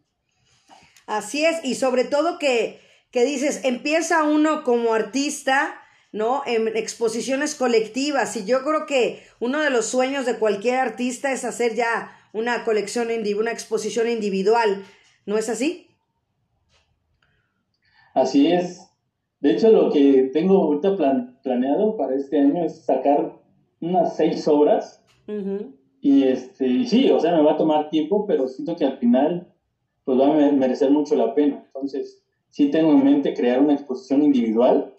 Así es, y sobre todo que, que dices, empieza uno como artista ¿no? En exposiciones colectivas. Y yo creo que uno de los sueños de cualquier artista es hacer ya una colección, una exposición individual. ¿No es así? Así es. De hecho, lo que tengo ahorita planeado para este año es sacar unas seis obras. Y este, sí, o sea, me va a tomar tiempo, pero siento que al final pues va a merecer mucho la pena. Entonces, sí tengo en mente crear una exposición individual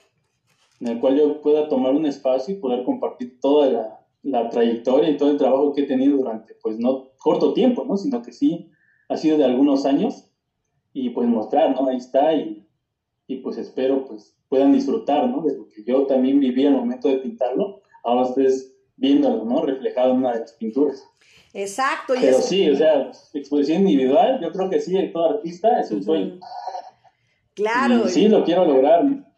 en el cual yo pueda tomar un espacio y poder compartir toda la, trayectoria y todo el trabajo que he tenido durante, pues no corto tiempo, ¿no? Sino que sí ha sido de algunos años y pues mostrar, ¿no? Ahí está y, y pues espero pues puedan disfrutar, ¿no? De lo que yo también viví al momento de pintarlo, ahora ustedes viéndolo, ¿no? Reflejado en una de las pinturas. Exacto. Pero sí, o sea, exposición individual, yo creo que sí, todo artista es un sueño. Claro. Y sí, lo quiero lograr. ¿no?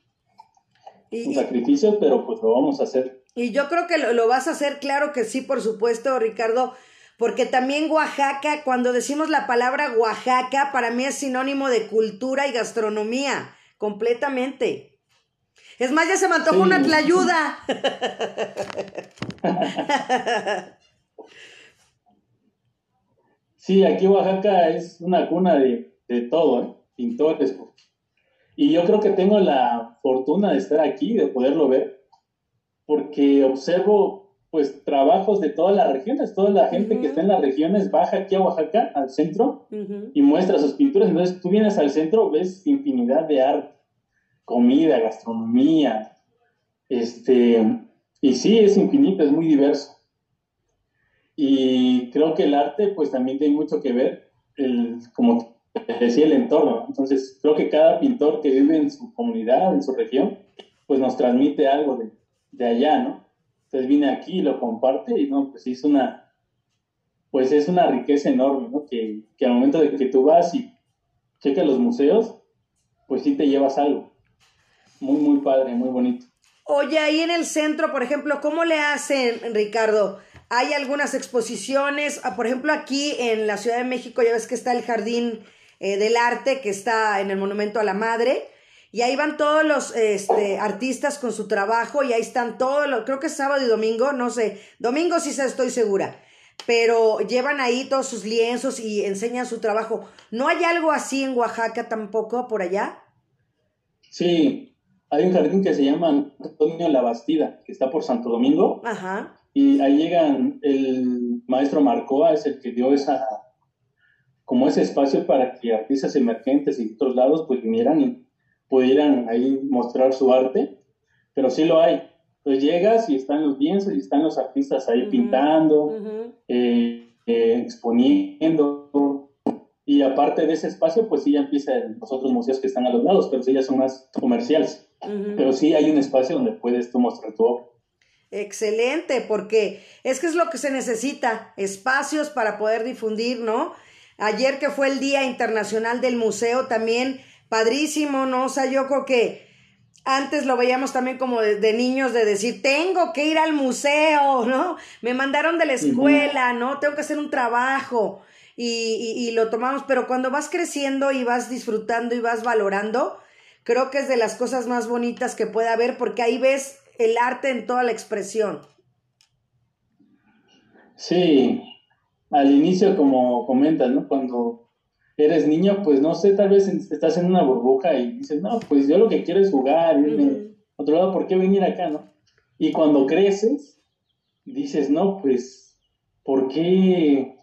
Un sacrificio, pero pues lo vamos a hacer. Y yo creo que lo, vas a hacer, claro que sí, por supuesto, Ricardo, porque también Oaxaca, cuando decimos la palabra Oaxaca, para mí es sinónimo de cultura y gastronomía, completamente. Es más, ya se me antojó una tlayuda. sí, aquí Oaxaca es una cuna de, de todo, ¿eh? pintores, y yo creo que tengo la fortuna de estar aquí, de poderlo ver, porque observo pues trabajos de todas las regiones, toda la gente que está en las regiones baja aquí a Oaxaca, al centro, y muestra sus pinturas. Entonces tú vienes al centro, ves infinidad de arte, comida, gastronomía, este, y sí, es infinito, es muy diverso. Y creo que el arte pues también tiene mucho que ver, el, como decía, el entorno. Entonces creo que cada pintor que vive en su comunidad, en su región, pues nos transmite algo de, de allá, ¿no? Entonces vine aquí y lo comparte y no, pues es una, pues es una riqueza enorme, ¿no? Que, que al momento de que tú vas y checas los museos, pues sí te llevas algo. Muy, muy padre, muy bonito. Oye, ahí en el centro, por ejemplo, ¿cómo le hacen, Ricardo? Hay algunas exposiciones, ah, por ejemplo, aquí en la Ciudad de México ya ves que está el Jardín eh, del Arte, que está en el Monumento a la Madre, y ahí van todos los este, artistas con su trabajo y ahí están todos los, creo que es sábado y domingo, no sé, domingo sí estoy segura, pero llevan ahí todos sus lienzos y enseñan su trabajo. ¿No hay algo así en Oaxaca tampoco por allá? Sí, hay un jardín que se llama Antonio La Bastida, que está por Santo Domingo. Ajá. Y ahí llegan, el maestro Marcoa es el que dio esa, como ese espacio para que artistas emergentes y de otros lados pues vinieran y pudieran ahí mostrar su arte, pero sí lo hay. Entonces llegas y están los lienzos y están los artistas ahí pintando, eh, eh, exponiendo. Y aparte de ese espacio, pues sí ya empiezan los otros museos que están a los lados, pero sí ya son más comerciales. Pero sí hay un espacio donde puedes tú mostrar tu obra. Excelente, porque es que es lo que se necesita, espacios para poder difundir, ¿no? Ayer que fue el Día Internacional del Museo, también padrísimo, ¿no? O sea, yo creo que antes lo veíamos también como de, niños de decir, tengo que ir al museo, ¿no? Me mandaron de la escuela, ¿no? Tengo que hacer un trabajo y, y, lo tomamos, pero cuando vas creciendo y vas disfrutando y vas valorando, creo que es de las cosas más bonitas que puede haber porque ahí ves el arte en toda la expresión. Sí, al inicio como comentas, ¿no? Cuando eres niño, pues no sé, tal vez estás en una burbuja y dices, no, pues yo lo que quiero es jugar, irme otro lado, ¿por qué venir acá, no? Y cuando creces, dices, no, pues, ¿por qué?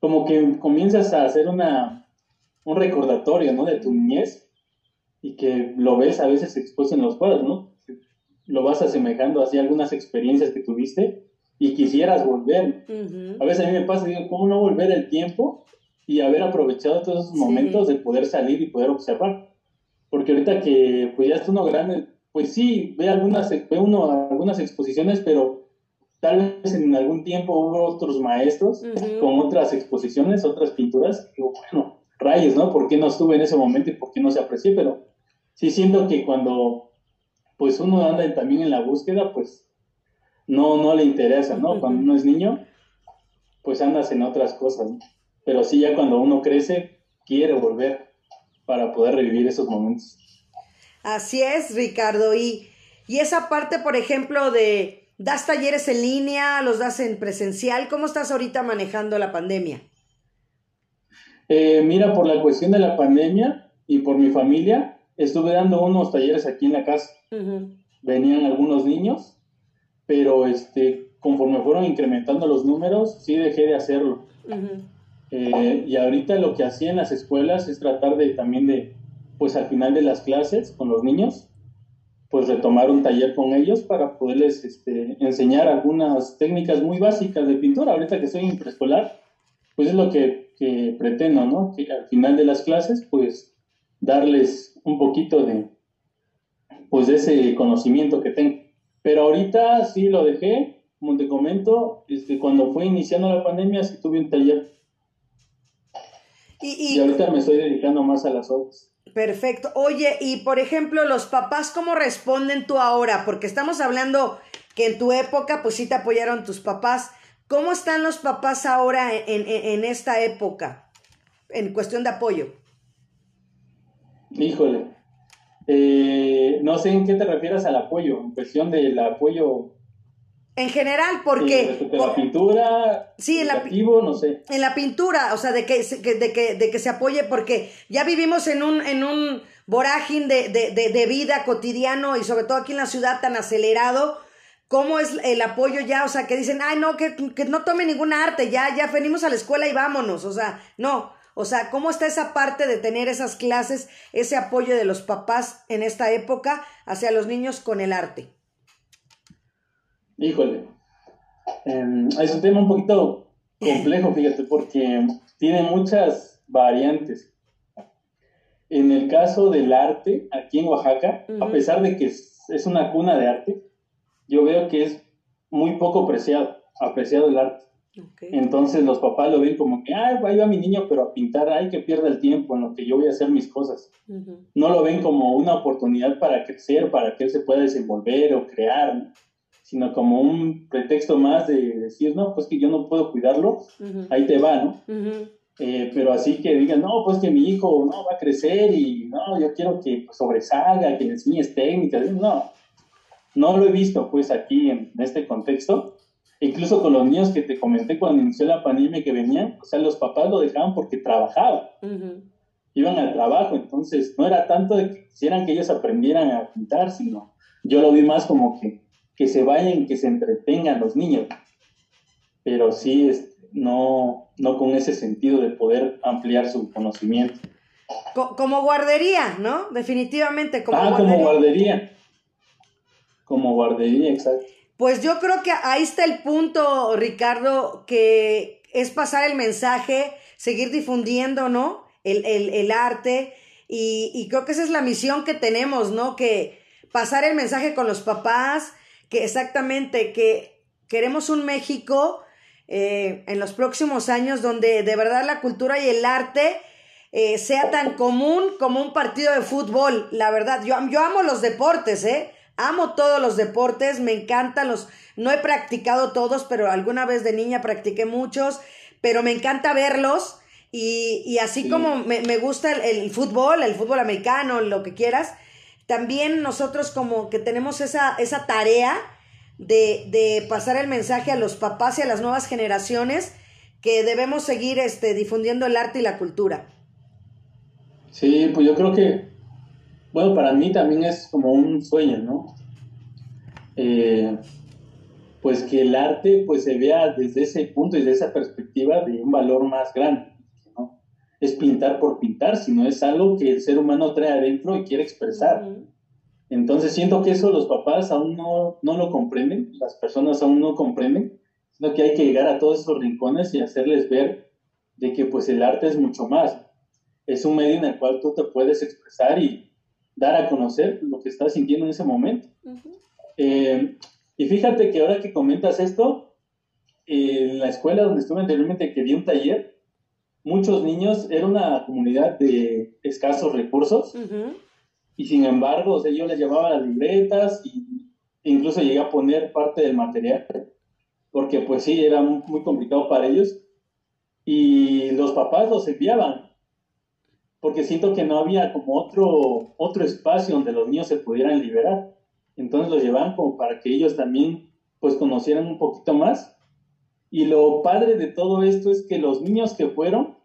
Como que comienzas a hacer una, un recordatorio, ¿no? De tu niñez y que lo ves a veces expuesto en los cuadros, ¿no? Lo vas asemejando así algunas experiencias que tuviste y quisieras volver. A veces a mí me pasa, digo, ¿cómo no volver el tiempo y haber aprovechado todos esos momentos de poder salir y poder observar. Porque ahorita que pues ya está uno grande, pues sí, ve algunas, ve uno algunas exposiciones, pero tal vez en algún tiempo hubo otros maestros con otras exposiciones, otras pinturas, y bueno, rayos, ¿no? ¿Por qué no estuve en ese momento y por qué no se aprecié? Pero sí siento que cuando pues uno anda también en la búsqueda, pues no, no le interesa, ¿no? Cuando uno es niño, pues andas en otras cosas, ¿no? pero sí ya cuando uno crece, quiere volver para poder revivir esos momentos. Así es, Ricardo. Y, y esa parte, por ejemplo, de, ¿das talleres en línea? ¿Los das en presencial? ¿Cómo estás ahorita manejando la pandemia? Eh, mira, por la cuestión de la pandemia y por mi familia, estuve dando unos talleres aquí en la casa. Venían algunos niños, pero este, conforme fueron incrementando los números, sí dejé de hacerlo. Eh, y ahorita lo que hacía en las escuelas es tratar de también de, pues al final de las clases con los niños, pues retomar un taller con ellos para poderles este, enseñar algunas técnicas muy básicas de pintura. Ahorita que soy en preescolar, pues es lo que, que, pretendo, ¿no? Que al final de las clases, pues darles un poquito de, pues de ese conocimiento que tengo. Pero ahorita sí lo dejé, como te comento, este, cuando fue iniciando la pandemia sí tuve un taller y, ahorita me estoy dedicando más a las obras. Perfecto. Oye, y por ejemplo, los papás, ¿cómo responden tú ahora? Porque estamos hablando que en tu época, pues sí te apoyaron tus papás. ¿Cómo están los papás ahora en, esta época, en cuestión de apoyo? Híjole, eh, no sé en qué te refieres al apoyo, en cuestión del apoyo en general, porque... la pintura, sí, en la, no sé. En la pintura, o sea, de que, de que, de que se apoye, porque ya vivimos en un, en un vorágine de, de, de, vida cotidiano y sobre todo aquí en la ciudad tan acelerado, ¿Cómo es el apoyo ya? O sea, que dicen, ay, no, que, que no tome ningún arte, ya, ya venimos a la escuela y vámonos. O sea, no. O sea, ¿cómo está esa parte de tener esas clases, ese apoyo de los papás en esta época hacia los niños con el arte? Híjole, em, es un tema un poquito complejo, fíjate, porque tiene muchas variantes. En el caso del arte, aquí en Oaxaca, a pesar de que es una cuna de arte, yo veo que es muy poco apreciado, apreciado el arte. Entonces los papás lo ven como que, ay, va mi niño, pero a pintar, ay, que pierda el tiempo en lo que yo voy a hacer mis cosas. No lo ven como una oportunidad para crecer, para que él se pueda desenvolver o crear, sino como un pretexto más de decir, no, pues que yo no puedo cuidarlo, ahí te va, ¿no? Eh, pero así que digan, no, pues que mi hijo no va a crecer y no, yo quiero que sobresalga, que le enseñes técnicas, no, no lo he visto pues aquí en, este contexto. Incluso con los niños que te comenté cuando inició la pandemia que venían, o sea, los papás lo dejaban porque trabajaban. Iban al trabajo, entonces no era tanto de que quisieran que ellos aprendieran a pintar, sino yo lo vi más como que, que se vayan, que se entretengan los niños. Pero sí, no, no con ese sentido de poder ampliar su conocimiento. como guardería, ¿no? Definitivamente, como ah, como guardería. Como guardería, exacto. Pues yo creo que ahí está el punto, Ricardo, que es pasar el mensaje, seguir difundiendo, ¿no? El, arte. Y, creo que esa es la misión que tenemos, ¿no? Que pasar el mensaje con los papás, que exactamente, que queremos un México eh, en los próximos años donde de verdad la cultura y el arte eh, sea tan común como un partido de fútbol. La verdad, yo, yo amo los deportes, ¿eh? Amo todos los deportes, me encantan los... No he practicado todos, pero alguna vez de niña practiqué muchos, pero me encanta verlos. Y, así como me, gusta el, fútbol, el fútbol americano, lo que quieras, también nosotros como que tenemos esa, esa tarea de, de, pasar el mensaje a los papás y a las nuevas generaciones que debemos seguir este, difundiendo el arte y la cultura. Sí, pues yo creo que bueno, para mí también es como un sueño, ¿no? Eh, pues que el arte pues se vea desde ese punto y desde esa perspectiva de un valor más grande. ¿no? Es pintar por pintar, sino es algo que el ser humano trae adentro y quiere expresar. Entonces siento que eso los papás aún no, no lo comprenden, las personas aún no comprenden, sino que hay que llegar a todos esos rincones y hacerles ver de que pues el arte es mucho más. Es un medio en el cual tú te puedes expresar y, dar a conocer lo que estás sintiendo en ese momento. Eh, y fíjate que ahora que comentas esto, en la escuela donde estuve anteriormente, que di un taller, muchos niños, era una comunidad de escasos recursos, y sin embargo, o yo les llevaba las libretas e incluso llegué a poner parte del material, porque pues sí, era muy, muy complicado para ellos, y los papás los enviaban porque siento que no había como otro, otro espacio donde los niños se pudieran liberar. Entonces los llevaban como para que ellos también pues conocieran un poquito más. Y lo padre de todo esto es que los niños que fueron,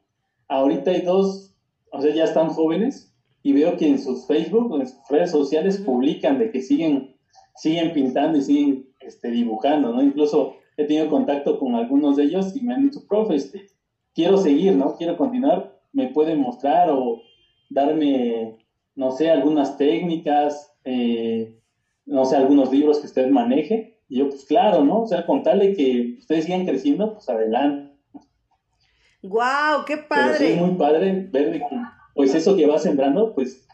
ahorita hay dos, o sea, ya están jóvenes y veo que en sus Facebook, en sus redes sociales publican de que siguen, siguen pintando y siguen este, dibujando, ¿no? Incluso he tenido contacto con algunos de ellos y me han dicho, profe, este, quiero seguir, ¿no? Quiero continuar me puede mostrar o darme, no sé, algunas técnicas, eh, no sé, algunos libros que usted maneje. Y yo, pues claro, ¿no? O sea, contarle que ustedes sigan creciendo, pues adelante. ¡Guau! ¡Qué padre! es muy padre ver que, pues eso que va sembrando, pues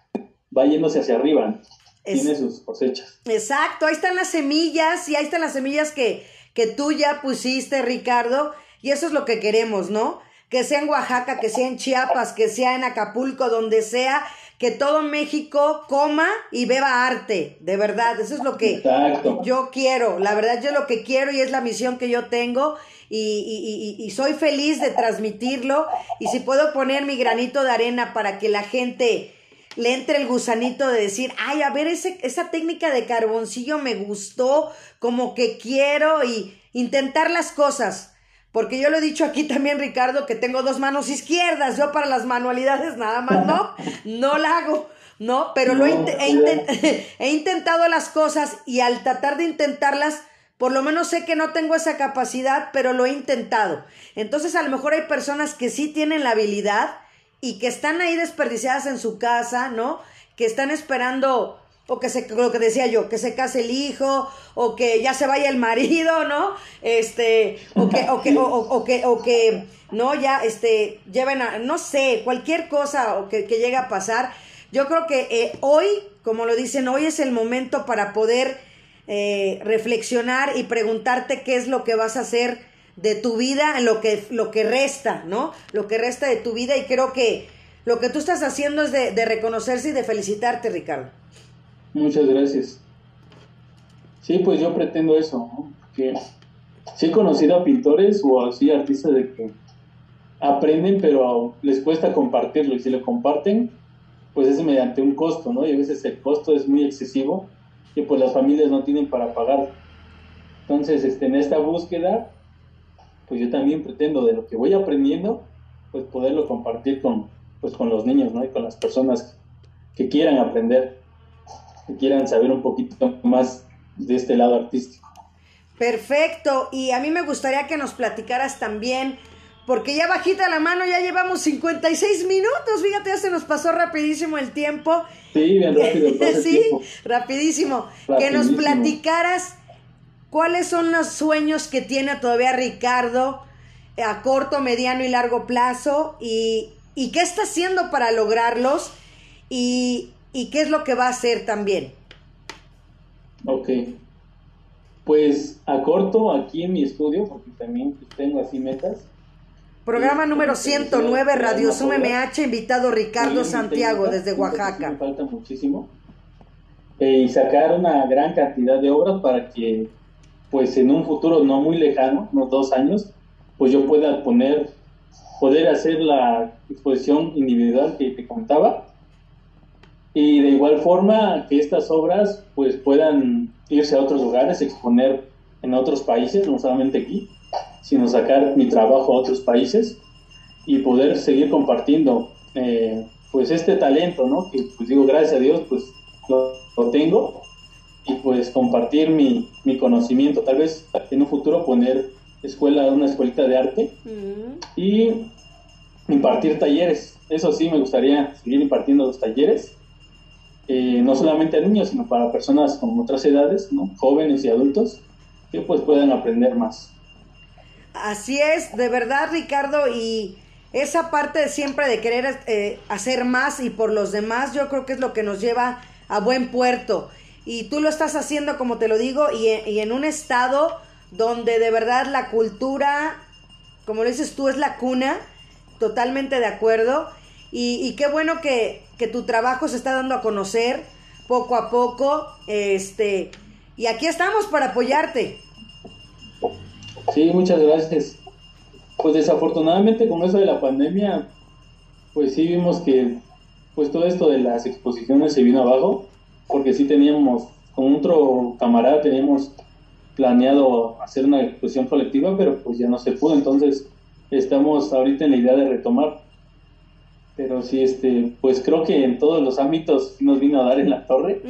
va yéndose hacia arriba. Tiene sus cosechas. Exacto, ahí están las semillas y ahí están las semillas que, que tú ya pusiste, Ricardo. Y eso es lo que queremos, ¿no? Que sea en Oaxaca, que sea en Chiapas, que sea en Acapulco, donde sea, que todo México coma y beba arte, de verdad, eso es lo que yo quiero, la verdad yo lo que quiero y es la misión que yo tengo y, y, soy feliz de transmitirlo y si puedo poner mi granito de arena para que la gente le entre el gusanito de decir, ay, a ver, ese, esa técnica de carboncillo me gustó, como que quiero y intentar las cosas, porque yo lo he dicho aquí también, Ricardo, que tengo dos manos izquierdas. Yo para las manualidades nada más no, no la hago, ¿no? Pero lo he, he, intentado las cosas y al tratar de intentarlas, por lo menos sé que no tengo esa capacidad, pero lo he intentado. Entonces a lo mejor hay personas que sí tienen la habilidad y que están ahí desperdiciadas en su casa, ¿no? Que están esperando o que se, lo que decía yo, que se case el hijo, o que ya se vaya el marido, ¿no? Este, o que, o que, o, que, o que, no, ya, este, lleven a, no sé, cualquier cosa o que, que llegue a pasar. Yo creo que eh, hoy, como lo dicen, hoy es el momento para poder eh, reflexionar y preguntarte qué es lo que vas a hacer de tu vida, en lo que, lo que resta, ¿no? Lo que resta de tu vida y creo que lo que tú estás haciendo es de, de reconocerse y de felicitarte, Ricardo. Muchas gracias. Sí, pues yo pretendo eso, que sí he conocido a pintores o así artistas de que aprenden, pero les cuesta compartirlo y si lo comparten, pues es mediante un costo, ¿no? Y a veces el costo es muy excesivo y pues las familias no tienen para pagar. Entonces, este, en esta búsqueda, pues yo también pretendo de lo que voy aprendiendo, pues poderlo compartir con, pues con los niños, ¿no? Y con las personas que quieran aprender que quieran saber un poquito más de este lado artístico. Perfecto, y a mí me gustaría que nos platicaras también, porque ya bajita la mano, ya llevamos 56 minutos, fíjate, ya se nos pasó rapidísimo el tiempo. Sí, bien rápido. sí, rapidísimo. Que nos platicaras cuáles son los sueños que tiene todavía Ricardo a corto, mediano y largo plazo y, y qué está haciendo para lograrlos y, y qué es lo que va a hacer también. Ok. Pues a corto aquí en mi estudio, porque también tengo así metas. Programa número 109, Radio Sum MH, invitado Ricardo Santiago desde Oaxaca. Me falta muchísimo. Eh, y sacar una gran cantidad de obras para que, pues en un futuro no muy lejano, unos dos años, pues yo pueda poner, poder hacer la exposición individual que te contaba y de igual forma que estas obras pues puedan irse a otros lugares, exponer en otros países, no solamente aquí, sino sacar mi trabajo a otros países y poder seguir compartiendo eh, pues este talento, ¿no? Que pues digo, gracias a Dios pues lo, tengo y pues compartir mi, mi, conocimiento, tal vez en un futuro poner escuela, una escuelita de arte mm. y impartir talleres. Eso sí, me gustaría seguir impartiendo los talleres eh, no solamente a niños, sino para personas con otras edades, jóvenes y adultos, que pues puedan aprender más. Así es, de verdad Ricardo, y esa parte siempre de querer eh, hacer más y por los demás, yo creo que es lo que nos lleva a buen puerto. Y tú lo estás haciendo, como te lo digo, y, y en un estado donde de verdad la cultura, como dices tú, es la cuna, totalmente de acuerdo. Y, y qué bueno que, que tu trabajo se está dando a conocer poco a poco. Este, y aquí estamos para apoyarte. Sí, muchas gracias. Pues desafortunadamente con eso de la pandemia, pues sí vimos que pues todo esto de las exposiciones se vino abajo, porque sí teníamos, con otro camarada teníamos planeado hacer una exposición colectiva, pero pues ya no se pudo, entonces estamos ahorita en la idea de retomar pero sí, este, pues creo que en todos los ámbitos nos vino a dar en la torre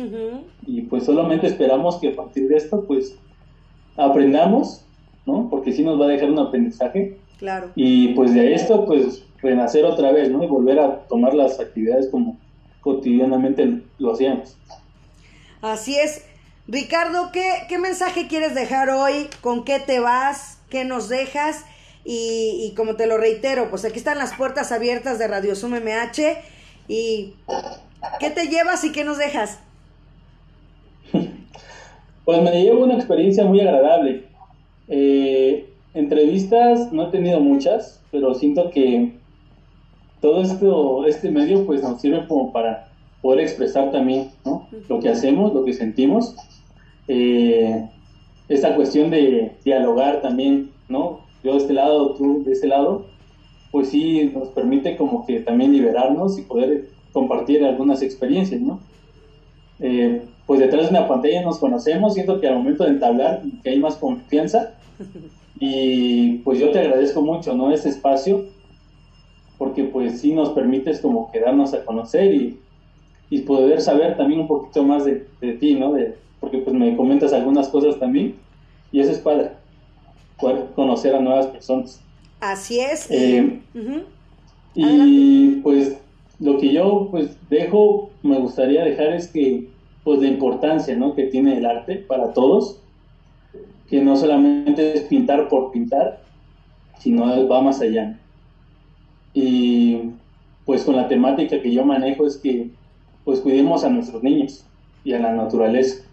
y pues solamente esperamos que a partir de esto pues aprendamos, ¿no? Porque sí nos va a dejar un aprendizaje. Claro. Y pues de esto pues renacer otra vez, ¿no? Y volver a tomar las actividades como cotidianamente lo hacíamos. Así es. Ricardo, ¿qué, qué mensaje quieres dejar hoy? ¿Con qué te vas? ¿Qué nos dejas? Y, como te lo reitero, pues aquí están las puertas abiertas de Radio Sum MH. ¿Y qué te llevas y qué nos dejas? Pues me llevo una experiencia muy agradable. Eh, entrevistas no he tenido muchas, pero siento que todo esto, este medio pues nos sirve como para poder expresar también lo que hacemos, lo que sentimos. Eh, esta cuestión de dialogar también, ¿no? Yo de este lado, tú de ese lado, pues sí nos permite como que también liberarnos y poder compartir algunas experiencias, ¿no? Eh, pues detrás de una pantalla nos conocemos, siento que al momento de entablar que hay más confianza y pues yo te agradezco mucho, ¿no? Ese espacio, porque pues sí nos permites como quedarnos a conocer y, y poder saber también un poquito más de, de ti, ¿no? De, porque pues me comentas algunas cosas también y eso es padre, poder conocer a nuevas personas. Así es. Eh, y pues lo que yo pues dejo, me gustaría dejar es que pues la importancia ¿no? que tiene el arte para todos, que no solamente es pintar por pintar, sino va más allá. Y pues con la temática que yo manejo es que pues cuidemos a nuestros niños y a la naturaleza.